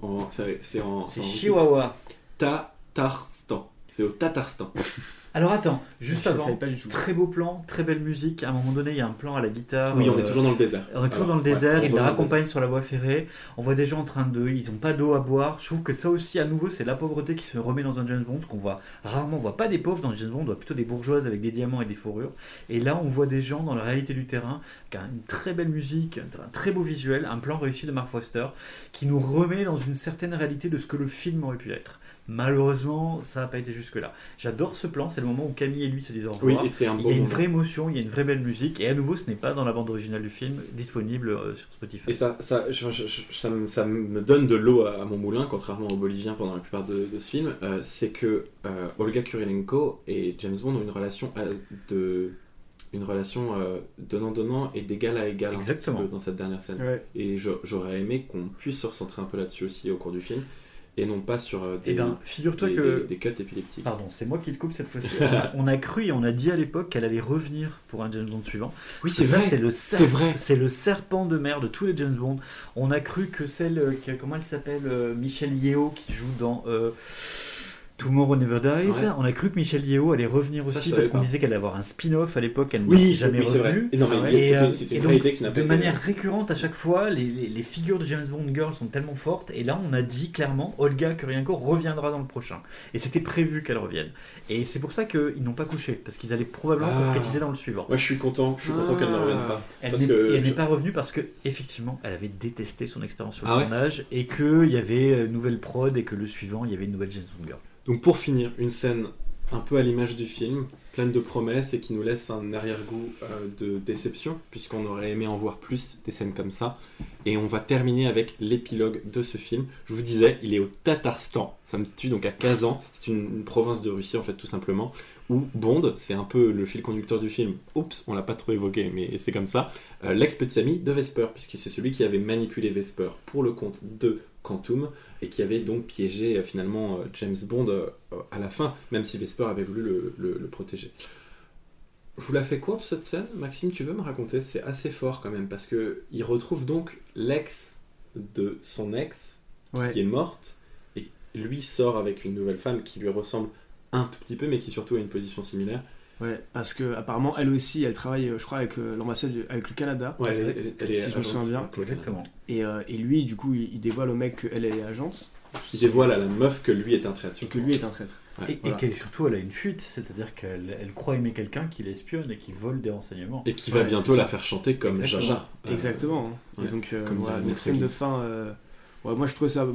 c'est en,
C'est. Chihuahua.
Tatarstan. C'est au Tatarstan.
Alors attends, juste
Je
avant,
savais pas du tout.
très beau plan, très belle musique. À un moment donné, il y a un plan à la guitare.
Oui, on est
euh,
toujours dans le désert.
On est toujours
Alors,
dans le désert,
on
il la
dans le
raccompagne sur la voie ferrée. On voit des gens en train de. Ils n'ont pas d'eau à boire. Je trouve que ça aussi, à nouveau, c'est la pauvreté qui se remet dans un James Bond. Ce qu'on voit rarement, on voit pas des pauvres dans James Bond, on voit plutôt des bourgeoises avec des diamants et des fourrures. Et là, on voit des gens dans la réalité du terrain, qui a une très belle musique, un très beau visuel, un plan réussi de Mark Foster, qui nous remet dans une certaine réalité de ce que le film aurait pu être. Malheureusement, ça n'a pas été jusque-là. J'adore ce plan, c'est le moment où Camille et lui se disent au
Oui,
revoir.
et un
Il y a une
moment.
vraie émotion, il y a une vraie belle musique, et à nouveau, ce n'est pas dans la bande originale du film, disponible euh, sur Spotify.
Et ça, ça, je- je- je- ça, me, ça me donne de l'eau à, à mon moulin, contrairement aux Boliviens pendant la plupart de, de ce film. Euh, c'est que euh, Olga Kurilenko et James Bond ont une relation de une relation euh, donnant-donnant et d'égal à égal un petit
Exactement.
peu dans cette dernière scène.
Ouais.
Et j'aurais aimé qu'on puisse se recentrer un peu là-dessus aussi au cours du film, et non pas sur euh, des,
Eh ben, figure-toi
des,
que.
des- des cuts épileptiques.
Pardon, c'est moi qui le coupe cette fois-ci. on, a, on a cru et on a dit à l'époque qu'elle allait revenir pour un James Bond suivant.
Oui,
Ça, C'est le, ser-
C'est vrai.
c'est le serpent de mer de tous les James Bond. On a cru que celle, euh, qui- comment elle s'appelle, euh, Michelle Yeo qui joue dans euh, Tomorrow Never Dies.
Ouais.
On a cru que Michelle Yeo allait revenir
Ça,
aussi parce qu'on disait qu'elle allait avoir un spin-off à l'époque. Elle
Oui,
n'est jamais
oui,
revenue.
Et
Ah Et, euh,
c'est une
donc,
vraie idée qui n'a pas
de
été-
manière récurrente à chaque fois, les, les- les figures de James Bond Girl sont tellement fortes. Et là, on a dit clairement, Olga Kurylenko reviendra dans le prochain. Et c'était prévu qu'elle revienne. Et c'est pour ça qu'ils n'ont pas couché, parce qu'ils allaient probablement
Ah.
concrétiser dans le suivant.
Moi, je suis content. Je suis content
Ah.
qu'elle ne revienne pas.
Elle
Parce
n'est
que
et elle
je-
n'est pas revenue parce que effectivement, elle avait détesté son expérience sur le
Ah ouais
tournage et qu'il y avait une nouvelle prod et que le suivant, il y avait une nouvelle James Bond Girl.
Donc pour finir, une scène un peu à l'image du film, pleine de promesses et qui nous laisse un arrière-goût euh, de déception, puisqu'on aurait aimé en voir plus des scènes comme ça. Et on va terminer avec l'épilogue de ce film. Je vous disais, il est au Tatarstan, ça me tue donc à Kazan, c'est une, province de Russie en fait tout simplement, où Bond, c'est un peu le fil conducteur du film. Oups, on l'a pas trop évoqué, mais c'est comme ça. Euh, L'ex-petit ami de Vesper, puisque c'est celui qui avait manipulé Vesper pour le compte de Quantum et qui avait donc piégé euh, finalement euh, James Bond euh, à la fin, même si Vesper avait voulu le, le- le protéger. Je vous la fais courte cette scène, Maxime, tu veux me raconter? C'est assez fort quand même parce que il retrouve donc l'ex de son ex
Ouais.
qui est morte et lui sort avec une nouvelle femme qui lui ressemble un tout petit peu mais qui surtout a une position similaire.
Ouais, parce que apparemment elle aussi, elle travaille, euh, je crois, avec euh, l'ambassade, du- avec le Canada.
Ouais, elle, est- elle est- elle est
Si je me
agente,
souviens bien.
Exactement.
Et, euh, et lui, du coup, il, il dévoile au mec qu'elle est agente
Il dévoile à la meuf que lui est un traître.
et que lui est un traître.
Ouais,
Et, et
voilà.
qu'elle surtout, elle a une fuite, c'est-à-dire qu'elle elle croit aimer quelqu'un qui l'espionne et qui vole des renseignements.
Et qui va
Ouais,
bientôt
c'est
la faire chanter comme
Exactement.
Jaja. Euh,
Exactement. hein.
ouais,
et donc, euh,
comme
voilà,
dirait
donc
Maître
scène de fin. euh, ouais, moi, je trouvais ça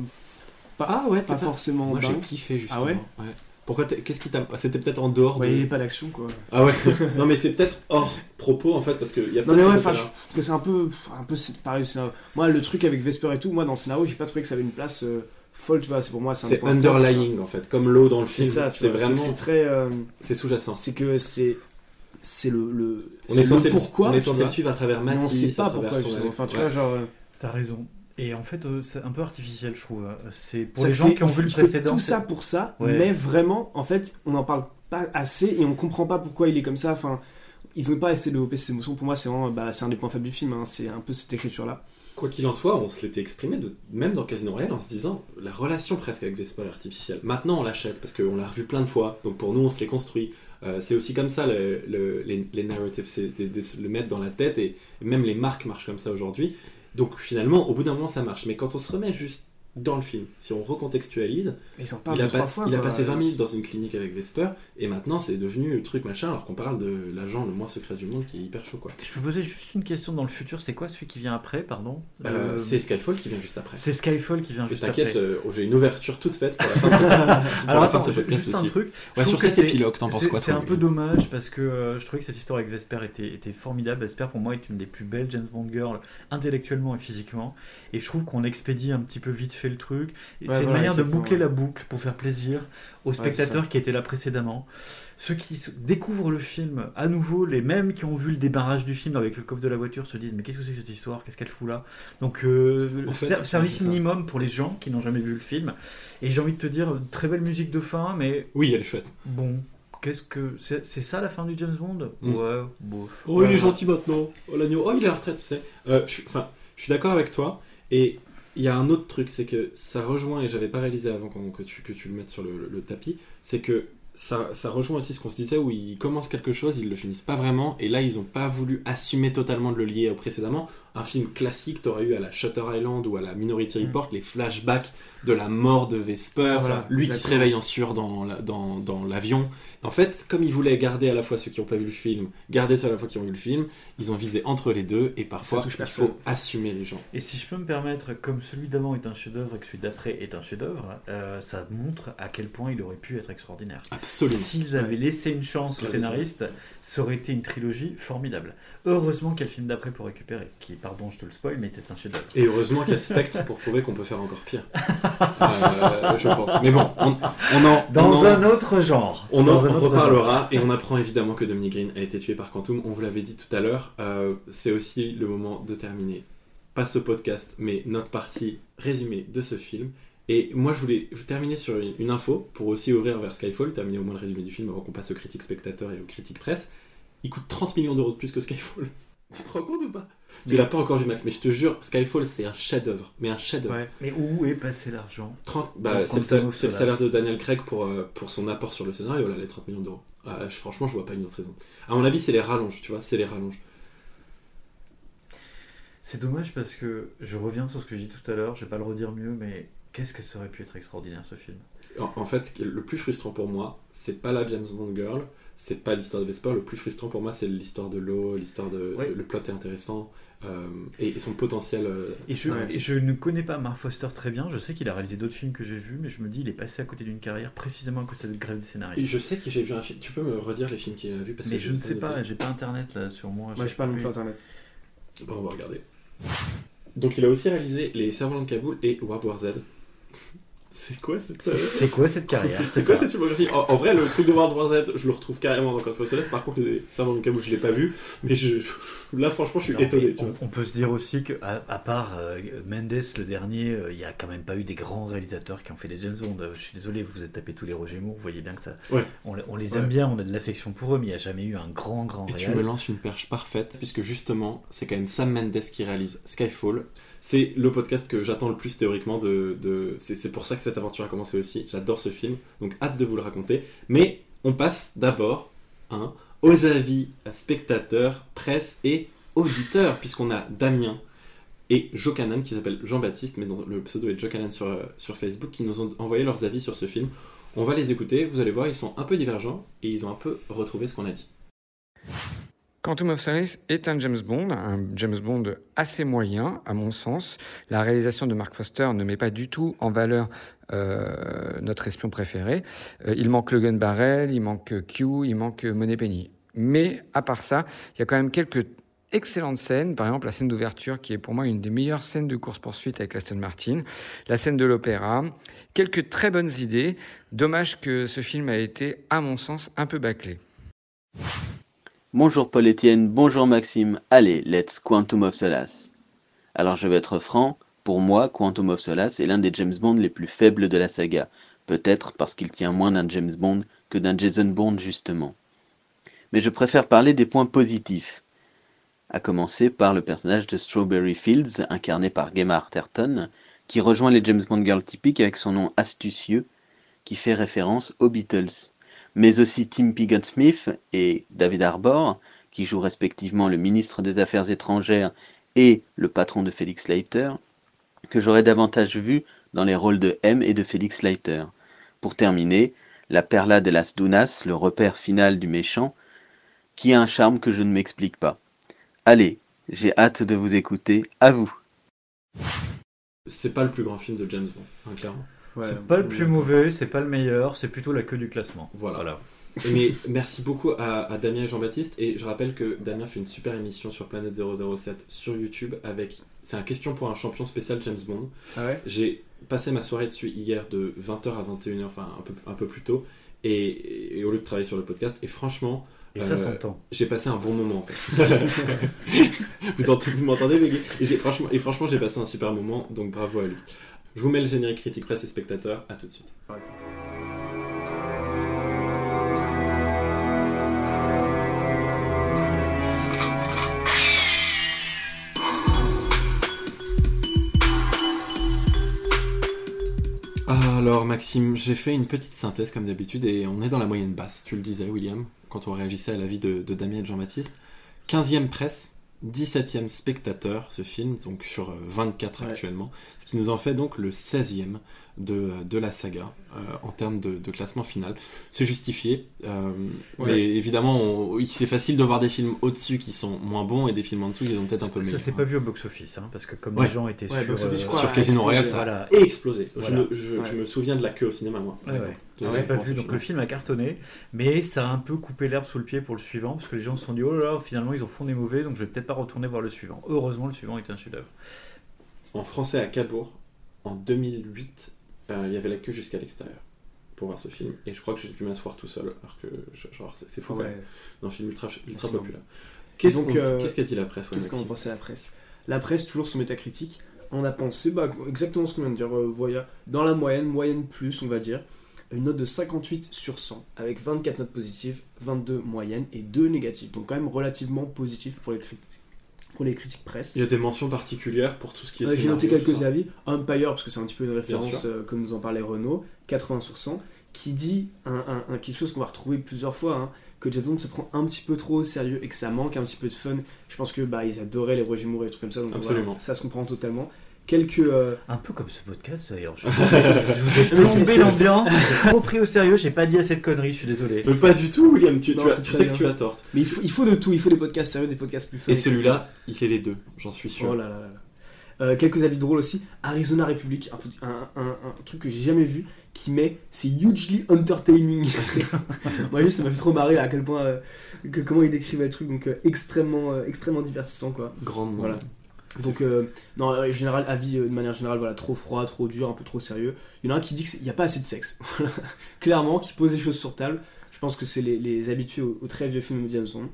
Ah ouais,
pas forcément
Moi j'ai
dingue.
kiffé justement.
Ah ouais?
Ouais. Pourquoi Qu'est-ce qui t'a. C'était peut-être en dehors
Ouais, il y
de.
avait pas d'action, quoi.
Ah ouais Non mais c'est peut-être hors propos en fait parce qu'il y a
Non
peut-être
mais ouais, enfin, je trouve que c'est un peu, un peu c'est pareil. c'est un- Moi, le truc avec Vesper et tout, moi dans le scénario, j'ai pas trouvé que ça avait une place euh, folle, tu vois. C'est pour moi, c'est un
C'est
fort,
underlying en fait, comme l'eau dans le
C'est
film.
ça, tu
C'est vraiment.
c'est très, euh,
C'est sous-jacent.
c'est que c'est, c'est le, le,
On
c'est
est
le
censé,
pourquoi.
on est censé le suivre à travers
mais on
Matisse,
sait pas pourquoi. Enfin, tu vois, genre. euh,
T'as raison. Et en fait, euh, c'est un peu artificiel, je trouve. C'est pour
ça-
les gens qui ont vu le précédent.
Tout ça pour ça,
Ouais.
mais vraiment, en fait, on n'en parle pas assez et on comprend pas pourquoi il est comme ça. Enfin, ils ont pas essayé de développer ses émotions. Pour moi, c'est vraiment, bah, c'est un des points faibles du film. hein. C'est un peu cette écriture-là.
Quoi qu'il en soit, on se l'était exprimé, de, même dans Casino Royale, en se disant la relation presque avec Vesper est artificielle. Maintenant, on l'achète parce qu'on l'a revu plein de fois, donc pour nous, on se l'est construit. Euh, c'est aussi comme ça le- le- les, les narratives, c'est de, de se le mettre dans la tête et même les marques marchent comme ça aujourd'hui. Donc finalement, au bout d'un moment, ça marche. Mais quand on se remet juste dans le film, si on recontextualise,
ils en
il a,
deux, trois
pas-
fois.
il a
quoi.
passé 20 minutes dans une clinique avec Vesper et maintenant c'est devenu le truc machin alors qu'on parle de l'agent le moins secret du monde qui est hyper chaud quoi.
Je peux poser juste une question dans le futur. C'est quoi celui qui vient après, pardon?
Euh,
Euh,
c'est Skyfall qui vient juste après.
c'est Skyfall qui vient
Et
juste
t'inquiète,
après.
euh, oh, j'ai une ouverture toute faite pour la fin de pour
Alors
la fin
attends,
de ce
ju-
podcast
juste un truc.
Ouais, sur cet épilogue, t'en penses quoi,
C'est un peu dommage parce que euh, je trouvais que cette histoire avec Vesper était, était formidable. Vesper pour moi est une des plus belles James Bond girls intellectuellement et physiquement. Et je trouve qu'on expédie un petit peu vite fait le truc.
Ouais,
c'est une manière de boucler la boucle pour faire plaisir aux spectateurs qui étaient là précédemment. Ceux qui découvrent le film à nouveau, les mêmes qui ont vu le débarrage du film avec le coffre de la voiture se disent mais qu'est-ce que c'est que cette histoire? Qu'est-ce qu'elle fout là? Donc euh,
fait,
service minimum pour les gens qui n'ont jamais vu le film. Et j'ai envie de te dire très belle musique de fin, mais
Oui, elle est chouette.
Bon, qu'est-ce que. C'est ça la fin du James Bond?
Mm.
Ouais, bof.
Oh, il est gentil maintenant. Oh, l'agneau. Oh, il est à la retraite, tu sais. Euh, enfin, je suis d'accord avec toi. Et il y a un autre truc, c'est que ça rejoint, et j'avais pas réalisé avant que, tu, que tu le mettes sur le, le tapis, c'est que ça, ça rejoint aussi ce qu'on se disait où ils commencent quelque chose, ils le finissent pas vraiment, et là ils ont pas voulu assumer totalement de le lier au précédemment. Un film classique, t'aurais eu à la Shutter Island ou à la Minority Report les flashbacks de la mort de Vesper,
Voilà,
lui qui se réveille en sueur dans, la- dans, dans l'avion. En fait, comme ils voulaient garder à la fois ceux qui n'ont pas vu le film, garder ceux à la fois qui ont vu le film, ils ont visé entre les deux, et parfois il
personne.
faut assumer les gens.
Et si je peux me permettre, comme celui d'avant est un chef-d'œuvre et que celui d'après est un chef-d'œuvre, euh, ça montre à quel point il aurait pu être extraordinaire.
Absolument.
S'ils avaient laissé une chance aux scénaristes, ça aurait été une trilogie formidable. Heureusement qu'il y a le film d'après pour récupérer, qui, pardon, je te le spoil, mais était un chef-d'œuvre.
Et heureusement qu'il y a Spectre pour prouver qu'on peut faire encore pire. Euh, je pense. Mais bon, on, on en,
Dans
on en-
un autre genre.
on en reparlera et on apprend évidemment que Dominic Green a été tué par Quantum. On vous l'avait dit tout à l'heure. euh, c'est aussi le moment de terminer, pas ce podcast, mais notre partie résumée de ce film. Et moi, je voulais je terminer sur une, une info pour aussi ouvrir vers Skyfall, terminer au moins le résumé du film avant qu'on passe aux critiques spectateurs et aux critiques presse. Il coûte 30 millions d'euros de plus que Skyfall. Tu te rends compte ou pas? Tu l'as pas encore vu, Max, mais je te jure, Skyfall, c'est un chef-d'œuvre. Mais un chef-d'œuvre.
Ouais.
Mais où est passé l'argent?
30, bah, c'est le, salaire de Daniel Craig pour, euh, pour son apport sur le scénario, là, les 30 millions d'euros. Ah, je- franchement, je vois pas une autre raison. À mon avis, c'est les rallonges, tu vois, c'est les rallonges.
C'est dommage parce que je reviens sur ce que j'ai dit tout à l'heure, je vais pas le redire mieux, mais qu'est-ce que ça aurait pu être extraordinaire ce film?
En, en fait, le plus frustrant pour moi, c'est pas la James Bond Girl, c'est pas l'histoire de Vesper. Le plus frustrant pour moi, c'est l'histoire de l'eau, l'histoire de.
Ouais.
Le plot est intéressant, euh, et, et son potentiel. euh,
Et je,
ouais.
et je ne connais pas Mark Foster très bien, je sais qu'il a réalisé d'autres films que j'ai vus, mais je me dis il est passé à côté d'une carrière précisément à cause de cette grève des
Et je sais que j'ai vu un film. Tu peux me redire les films qu'il a vus parce
Mais
que
je ne sais pas, j'ai pas internet là sur moi.
Moi, je pas non
plus
plus internet.
Bon, on va regarder. Donc, il a aussi réalisé Les Servants de Kaboul et World War Z. C'est quoi cette. euh,
C'est quoi cette carrière
C'est quoi
ça.
cette filmographie en, en vrai, le truc de World War Z, je le retrouve carrément dans Quantum of Solace. Par contre, les Servants de Kaboul, je l'ai pas vu. Mais je, là, franchement, je suis
Non,
étonné. Tu vois.
on, peut se dire aussi que à, à part euh, Mendes le dernier, euh, il y a quand même pas eu des grands réalisateurs qui ont fait des James Bond. Je suis désolé, vous vous êtes tapé tous les Roger Moore, vous voyez bien que ça.
Ouais.
On, on les aime
Ouais.
bien, on a de l'affection pour eux, mais il n'y a jamais eu un grand grand
Et tu
réal.
me lances une perche parfaite, puisque justement, c'est quand même Sam Mendes qui réalise Skyfall. C'est le podcast que j'attends le plus théoriquement de. c'est pour ça que cette aventure a commencé aussi. J'adore ce film, donc hâte de vous le raconter. Mais on passe d'abord hein, aux avis spectateurs, presse et auditeurs, puisqu'on a Damien et Jokanan qui s'appelle Jean-Baptiste, mais dont le pseudo est Jokanan sur, euh, sur Facebook, qui nous ont envoyé leurs avis sur ce film. On va les écouter, vous allez voir, ils sont un peu divergents et ils ont un peu retrouvé ce qu'on a dit.
Quantum of Solace est un James Bond, un James Bond assez moyen, à mon sens. La réalisation de Mark Foster ne met pas du tout en valeur euh, notre espion préféré. Euh, il manque le gun barrel, il manque Q, il manque Moneypenny. Mais à part ça, il y a quand même quelques excellentes scènes. Par exemple, la scène d'ouverture, qui est pour moi une des meilleures scènes de course-poursuite avec Aston Martin. La scène de l'opéra. Quelques très bonnes idées. Dommage que ce film a été, à mon sens, un peu bâclé.
Bonjour Paul Etienne, bonjour Maxime. Allez, let's Quantum of Solace. Alors je vais être franc, pour moi, Quantum of Solace est l'un des James Bond les plus faibles de la saga. Peut-être parce qu'il tient moins d'un James Bond que d'un Jason Bond justement. Mais je préfère parler des points positifs. À commencer par le personnage de Strawberry Fields, incarné par Gemma Arterton, qui rejoint les James Bond Girl typiques avec son nom astucieux, qui fait référence aux Beatles mais aussi Tim Pigott-Smith et David Harbour, qui jouent respectivement le ministre des Affaires étrangères et le patron de Felix Leiter, que j'aurais davantage vu dans les rôles de M et de Felix Leiter. Pour terminer, la Perla de las Dunas, le repère final du méchant, qui a un charme que je ne m'explique pas. Allez, j'ai hâte de vous écouter, à vous.
C'est pas le plus grand film de James Bond, hein, clairement.
Ouais,
c'est pas le plus mauvais, c'est pas le meilleur, c'est plutôt la queue du classement.
Voilà. Et Mais merci beaucoup à, à Damien et Jean-Baptiste. Et je rappelle que Damien fait une super émission sur Planète 007 sur YouTube avec. C'est un question pour un champion spécial James Bond.
Ah ouais?
J'ai passé ma soirée dessus hier de 20h à 21h, enfin un peu, un peu plus tôt. Et, et au lieu de travailler sur le podcast. Et franchement.
Et ça
euh,
s'entend.
J'ai passé un bon moment en fait. vous ent- vous m'entendez les gars et, j'ai- franchement, et franchement j'ai passé un super moment, donc bravo à lui. Je vous mets le générique critique presse et spectateurs, à tout de suite. Alors Alors Maxime, j'ai fait une petite synthèse comme d'habitude et on est dans la moyenne basse, tu le disais William, quand on réagissait à l'avis de, de Damien et de Jean-Baptiste. 15e presse, 17e spectateur ce film, donc sur euh, 24
Ouais.
actuellement, ce qui nous en fait donc le 16e de, de la saga euh, en termes de, de classement final. C'est justifié, euh,
Ouais.
mais évidemment on- c'est facile de voir des films au-dessus qui sont moins bons et des films en dessous qui sont peut-être un peu
Ça
meilleurs.
s'est pas vu au box-office, hein, parce que comme
Ouais.
les gens étaient
Ouais,
sur, euh,
sur
a
Casino Royale, ça
Voilà.
a explosé.
Voilà.
Je, me, je-
Ouais.
je me souviens de la queue au cinéma, moi.
Ça, pas vu, donc
film.
le film a cartonné, mais ça a un peu coupé l'herbe sous le pied pour le suivant, parce que les gens se sont dit, oh là là, finalement ils ont fondé mauvais, donc je vais peut-être pas retourner voir le suivant. Heureusement, le suivant était un chef-d'œuvre.
En français à Cabourg, en 2008, euh, il y avait la queue jusqu'à l'extérieur pour voir ce film. Et je crois que j'ai dû m'asseoir tout seul. Alors que, c'est fou quand
Ouais.
même. Un film ultra, ultra populaire. Qu'est-ce
euh,
qu'est-ce qu'a dit la presse
Qu'est-ce qu'on pensait la presse? La presse, toujours sur Metacritic, on a pensé bah, exactement ce qu'on vient de dire. euh, dans la moyenne, moyenne plus, on va dire, une note de 58 sur 100, avec 24 notes positives, 22 moyennes et 2 négatives. Donc quand même relativement positif pour les, critiques pour les critiques presse.
Il y a des mentions particulières pour tout ce qui est
Euh, J'ai noté quelques avis. Empire, parce que c'est un petit peu une référence, euh, comme nous en parlait Renault, 80 sur 100, qui dit un, un- un- quelque chose qu'on va retrouver plusieurs fois, hein, que James Bond se prend un petit peu trop au sérieux et que ça manque un petit peu de fun. Je pense que bah ils adoraient les Roger Moore et des trucs comme ça, donc
Absolument.
voilà, ça se comprend totalement. Quelques euh,
Un peu comme ce podcast d'ailleurs. Je, je vous ai
Mais c'est-
plombé l'ambiance, j'ai trop pris au sérieux, j'ai pas dit assez de conneries, je suis désolé.
Mais pas du tout, William. Tu,
Non,
tu as- tu sais
bien.
que tu as tort.
mais il faut, il faut de tout, il faut des podcasts sérieux, des podcasts plus fun.
Et celui-là, il est les deux, j'en suis sûr.
Oh là là là. Euh, quelques avis drôles aussi. Arizona Republic, un, un- un- un truc que j'ai jamais vu, qui met c'est hugely entertaining. Moi juste ça m'a fait trop marrer là, à quel point euh, que- comment il décrivait le truc donc euh, extrêmement euh, extrêmement divertissant quoi.
Grandement.
Voilà. Donc euh, non en général avis euh, de manière générale voilà trop froid, trop dur, un peu trop sérieux. Il y en a un qui dit qu'il n'y a pas assez de sexe. Clairement qui pose les choses sur table. Je pense que c'est les, les habitués au, au très vieux film de James Bond.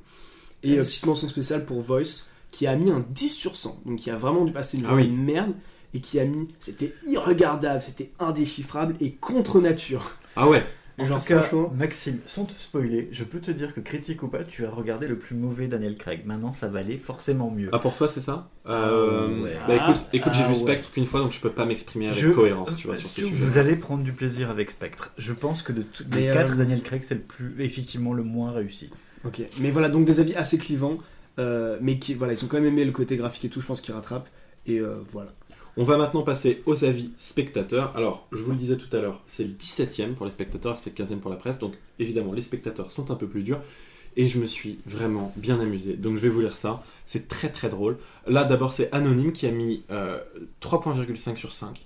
Et euh, petite mention spéciale pour Voice qui a mis un 10 sur 100. Donc qui a vraiment dû passer une,
Ah oui.
une merde et qui a mis c'était irregardable, c'était indéchiffrable et contre nature.
Ah ouais.
En
Genre,
tout cas, Maxime, sans te spoiler, je peux te dire que critique ou pas, tu as regardé le plus mauvais Daniel Craig. Maintenant, ça valait forcément mieux.
Ah pour toi c'est ça? Euh,
Ouais.
Bah écoute, écoute j'ai
Ah
vu
ouais.
Spectre qu'une fois donc je peux pas m'exprimer avec
Je-
cohérence tu vois sur ce
Vous
sujet.
allez prendre du plaisir avec Spectre. Je pense que de tous les
Mais, euh,
quatre, Daniel Craig, c'est le plus, effectivement, le moins réussi.
Ok. Mais voilà donc des avis assez clivants, euh, mais qui voilà ils ont quand même aimé le côté graphique et tout. Je pense qu'ils rattrapent. Et euh, voilà.
On va maintenant passer aux avis spectateurs. Alors, je vous le disais tout à l'heure, c'est le 17e pour les spectateurs, c'est le 15e pour la presse. Donc, évidemment, les spectateurs sont un peu plus durs. Et je me suis vraiment bien amusé. Donc, je vais vous lire ça. C'est très très drôle. Là, d'abord, c'est Anonyme qui a mis euh, 3,5 sur 5.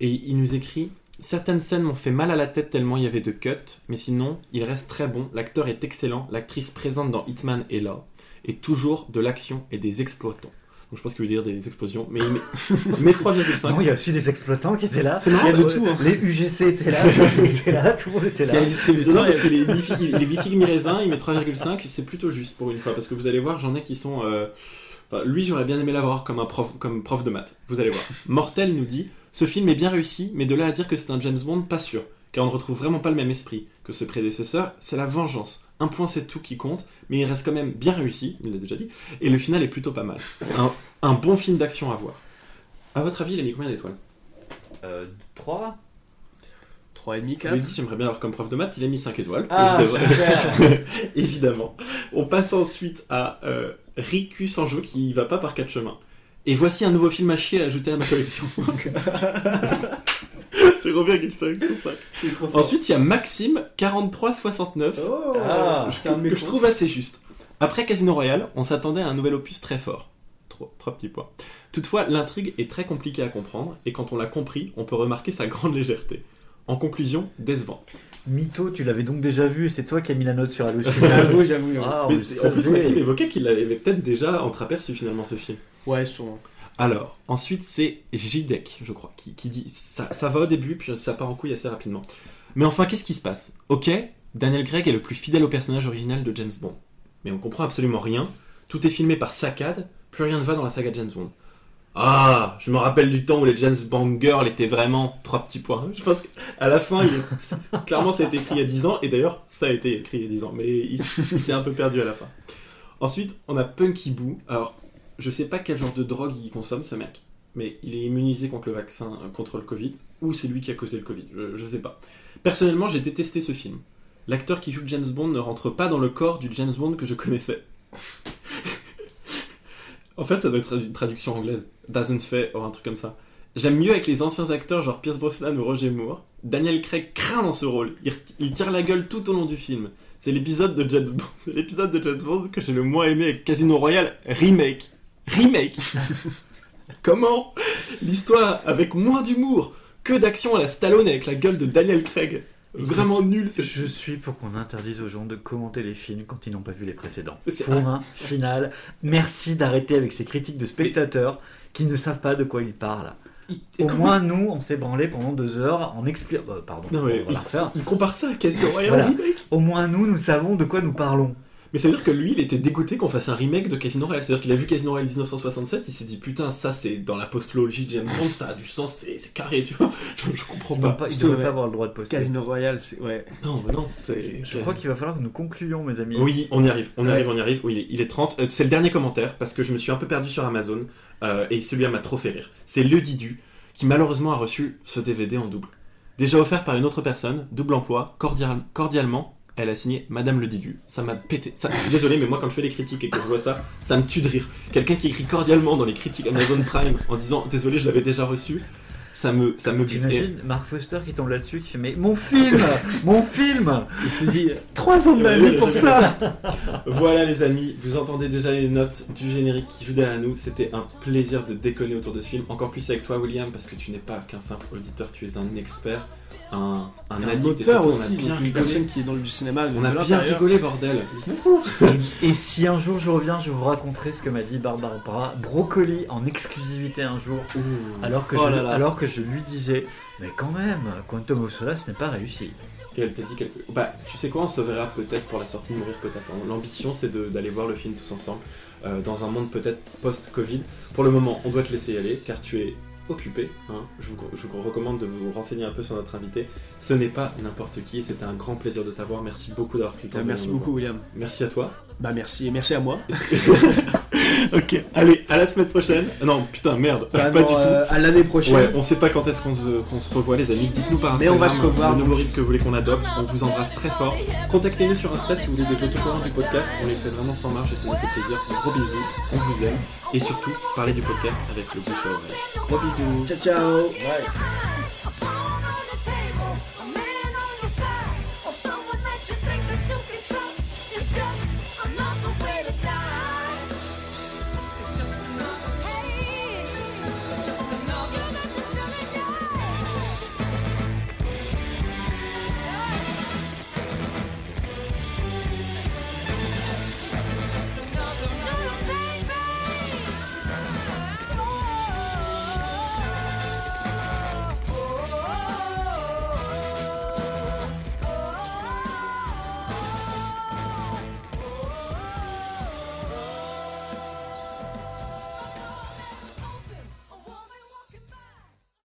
Et il nous écrit Certaines scènes m'ont fait mal à la tête tellement il y avait de cuts, mais sinon, il reste très bon. L'acteur est excellent. L'actrice présente dans Hitman est là. Et toujours de l'action et des exploitants. Donc, je pense qu'il veut dire des explosions. Mais il met, il met 3,5.
Non, il y a aussi des exploitants qui étaient là.
C'est marrant,
Il y a
de tout, hein.
Les UGC étaient là, les étaient là, tout le monde était
Il
là.
y a les distributeurs parce que les bifig, les bifig mi-raisin, il met 3,5, c'est plutôt juste pour une fois parce que vous allez voir, j'en ai qui sont. euh, enfin, lui, j'aurais bien aimé l'avoir comme un prof, comme prof de maths. Vous allez voir. Mortel nous dit ce film est bien réussi, mais de là à dire que c'est un James Bond, pas sûr, car on ne retrouve vraiment pas le même esprit que ce prédécesseur. C'est la vengeance. Un point, c'est tout qui compte, mais il reste quand même bien réussi. Il l'a déjà dit, et le final est plutôt pas mal. Un, un bon film d'action à voir. À votre avis, il a mis combien d'étoiles
Euh, 3
3,5,
Je lui ai
4.
dit, j'aimerais bien avoir comme prof de maths, il a mis 5 étoiles.
Ah,
Évidemment. Évidemment. On passe ensuite à euh, Riku Sanjo qui va pas par quatre chemins. Et voici un nouveau film à chier à ajouter à ma collection. C'est Robert qui le sur 5. Ensuite, il y a Maxime 4369.
Oh,
Ah,
c'est un
que je trouve assez juste. Après Casino Royale, on s'attendait à un nouvel opus très fort. Trois, trois petits points. Toutefois, l'intrigue est très compliquée à comprendre, et quand on l'a compris, on peut remarquer sa grande légèreté. En conclusion, décevant.
Mytho, tu l'avais donc déjà vu et c'est toi qui as mis la note sur Allociné.
J'avoue, j'avoue. j'avoue.
Ah, on
Mais
le
c'est- en plus,
savait.
Maxime évoquait qu'il avait peut-être déjà entreaperçu finalement ce film.
Ouais, sûrement.
Alors, ensuite, c'est JDEC, je crois, qui, dit ça, va au début, puis ça part en couille assez rapidement. Mais enfin, qu'est-ce qui se passe? Ok, Daniel Craig est le plus fidèle au personnage original de James Bond. Mais on comprend absolument rien. Tout est filmé par saccade, plus rien ne va dans la saga James Bond. Ah, je me rappelle du temps où les James Bond Girls étaient vraiment trois petits points. Je pense qu'à la fin, il clairement, ça a été écrit il y a 10 ans, et d'ailleurs, ça a été écrit il y a 10 ans, mais il s'est un peu perdu à la fin. Ensuite, on a Punky Boo. Alors, je sais pas quel genre de drogue il consomme, ce mec, mais il est immunisé contre le vaccin, euh, contre le Covid. ou c'est lui qui a causé le Covid, je, sais pas. Personnellement, j'ai détesté ce film. L'acteur qui joue James Bond ne rentre pas dans le corps du James Bond que je connaissais. en fait, ça doit être une traduction anglaise. Doesn't fait ou un truc comme ça. J'aime mieux avec les anciens acteurs genre Pierce Brosnan ou Roger Moore. Daniel Craig craint dans ce rôle. Il, tire la gueule tout au long du film. C'est l'épisode de James Bond. L'épisode de James Bond que j'ai le moins aimé avec Casino Royale remake. Remake. Comment L'histoire avec moins d'humour que d'action à la Stallone avec la gueule de Daniel Craig. Vraiment nul. cette-
Je suis pour qu'on interdise aux gens de commenter les films quand ils n'ont pas vu les précédents.
C'est-
Point final. Merci d'arrêter avec ces critiques de spectateurs qui ne savent pas de quoi ils parlent.
Et
Au
comment-
moins, nous, on s'est branlé pendant deux heures en expliquant. pardon,
Non, mais
on va la refaire.
Il compare ça à Casino Royale
Voilà. Au moins, nous, nous savons de quoi nous parlons.
Mais ça veut dire que lui, il était dégoûté qu'on fasse un remake de Casino Royale. C'est-à-dire qu'il a vu Casino Royale 1967, il s'est dit putain, ça c'est dans la postologie de James Bond, ça a du sens, c'est c'est carré, tu vois. Je, je comprends pas.
ne pas, devraient
ouais.
pas avoir le droit de poster.
Casino Royale, c'est. Ouais.
Non, mais non. c'est-
Je crois qu'il va falloir que nous concluions, mes amis.
Oui, on y arrive, on y
Ouais.
arrive, on y arrive. Oui, il est- il est 30. Euh, c'est le dernier commentaire parce que je me suis un peu perdu sur Amazon euh, et celui-là m'a trop fait rire. C'est Le Didu qui malheureusement a reçu ce DVD en double. Déjà offert par une autre personne, double emploi, cordial- cordialement, elle a signé Madame Le Didu. Ça m'a pété. Ça, je suis désolé, mais moi quand je fais les critiques et que je vois ça, ça me tue de rire. Quelqu'un qui écrit cordialement dans les critiques Amazon Prime en disant désolé, je l'avais déjà reçu, ça me, ça me bute.
T'imagines Mark Foster qui tombe là-dessus, qui fait Mais mon film Mon film
Il s'est dit.
Trois ans de ma vie pour ça
Voilà les amis, vous entendez déjà les notes du générique qui joue derrière nous. C'était un plaisir de déconner autour de ce film. Encore plus avec toi William, parce que tu n'es pas qu'un simple auditeur, tu es un expert, un, un
Un
addict. et surtout,
aussi,
on a bien
une
rigolé.
personne qui est dans le cinéma.
On a bien rigolé bordel.
Et si un jour je reviens, je vous raconterai ce que m'a dit Barbara Brocoli en exclusivité un jour, alors que,
Oh
je,
là là.
alors que je lui disais Mais quand même, Quantum of Solace n'est pas réussi.
Et elle t'a dit quelque Bah, tu sais quoi, on se verra peut-être pour la sortie de Mourir peut-être. hein. L'ambition, c'est de- d'aller voir le film tous ensemble, euh, dans un monde peut-être post-Covid. Pour le moment, on doit te laisser y aller, car tu es occupé. hein. Je, vous, je vous recommande de vous renseigner un peu sur notre invité. Ce n'est pas n'importe qui, c'était un grand plaisir de t'avoir. Merci beaucoup d'avoir pris le temps.
Merci beaucoup, William.
Merci à toi.
Bah, merci. Et merci à moi.
ok, allez, à la semaine prochaine. Non, putain, merde,
Bah,
pas
non,
du tout.
euh, à l'année prochaine.
Ouais, on sait pas quand est-ce qu'on se, revoit, les amis. Dites-nous par
Mais
Instagram
on va se revoir,
le nouveau rythme que vous voulez qu'on adopte. On vous embrasse très fort. Contactez-nous sur Insta si vous voulez des autocollants du podcast. On les fait vraiment sans marge et ça nous fait plaisir. Gros bisous, on vous aime. Et surtout, parlez du podcast avec le bouche à oreille. Gros bisous.
Ciao, ciao.
Ouais.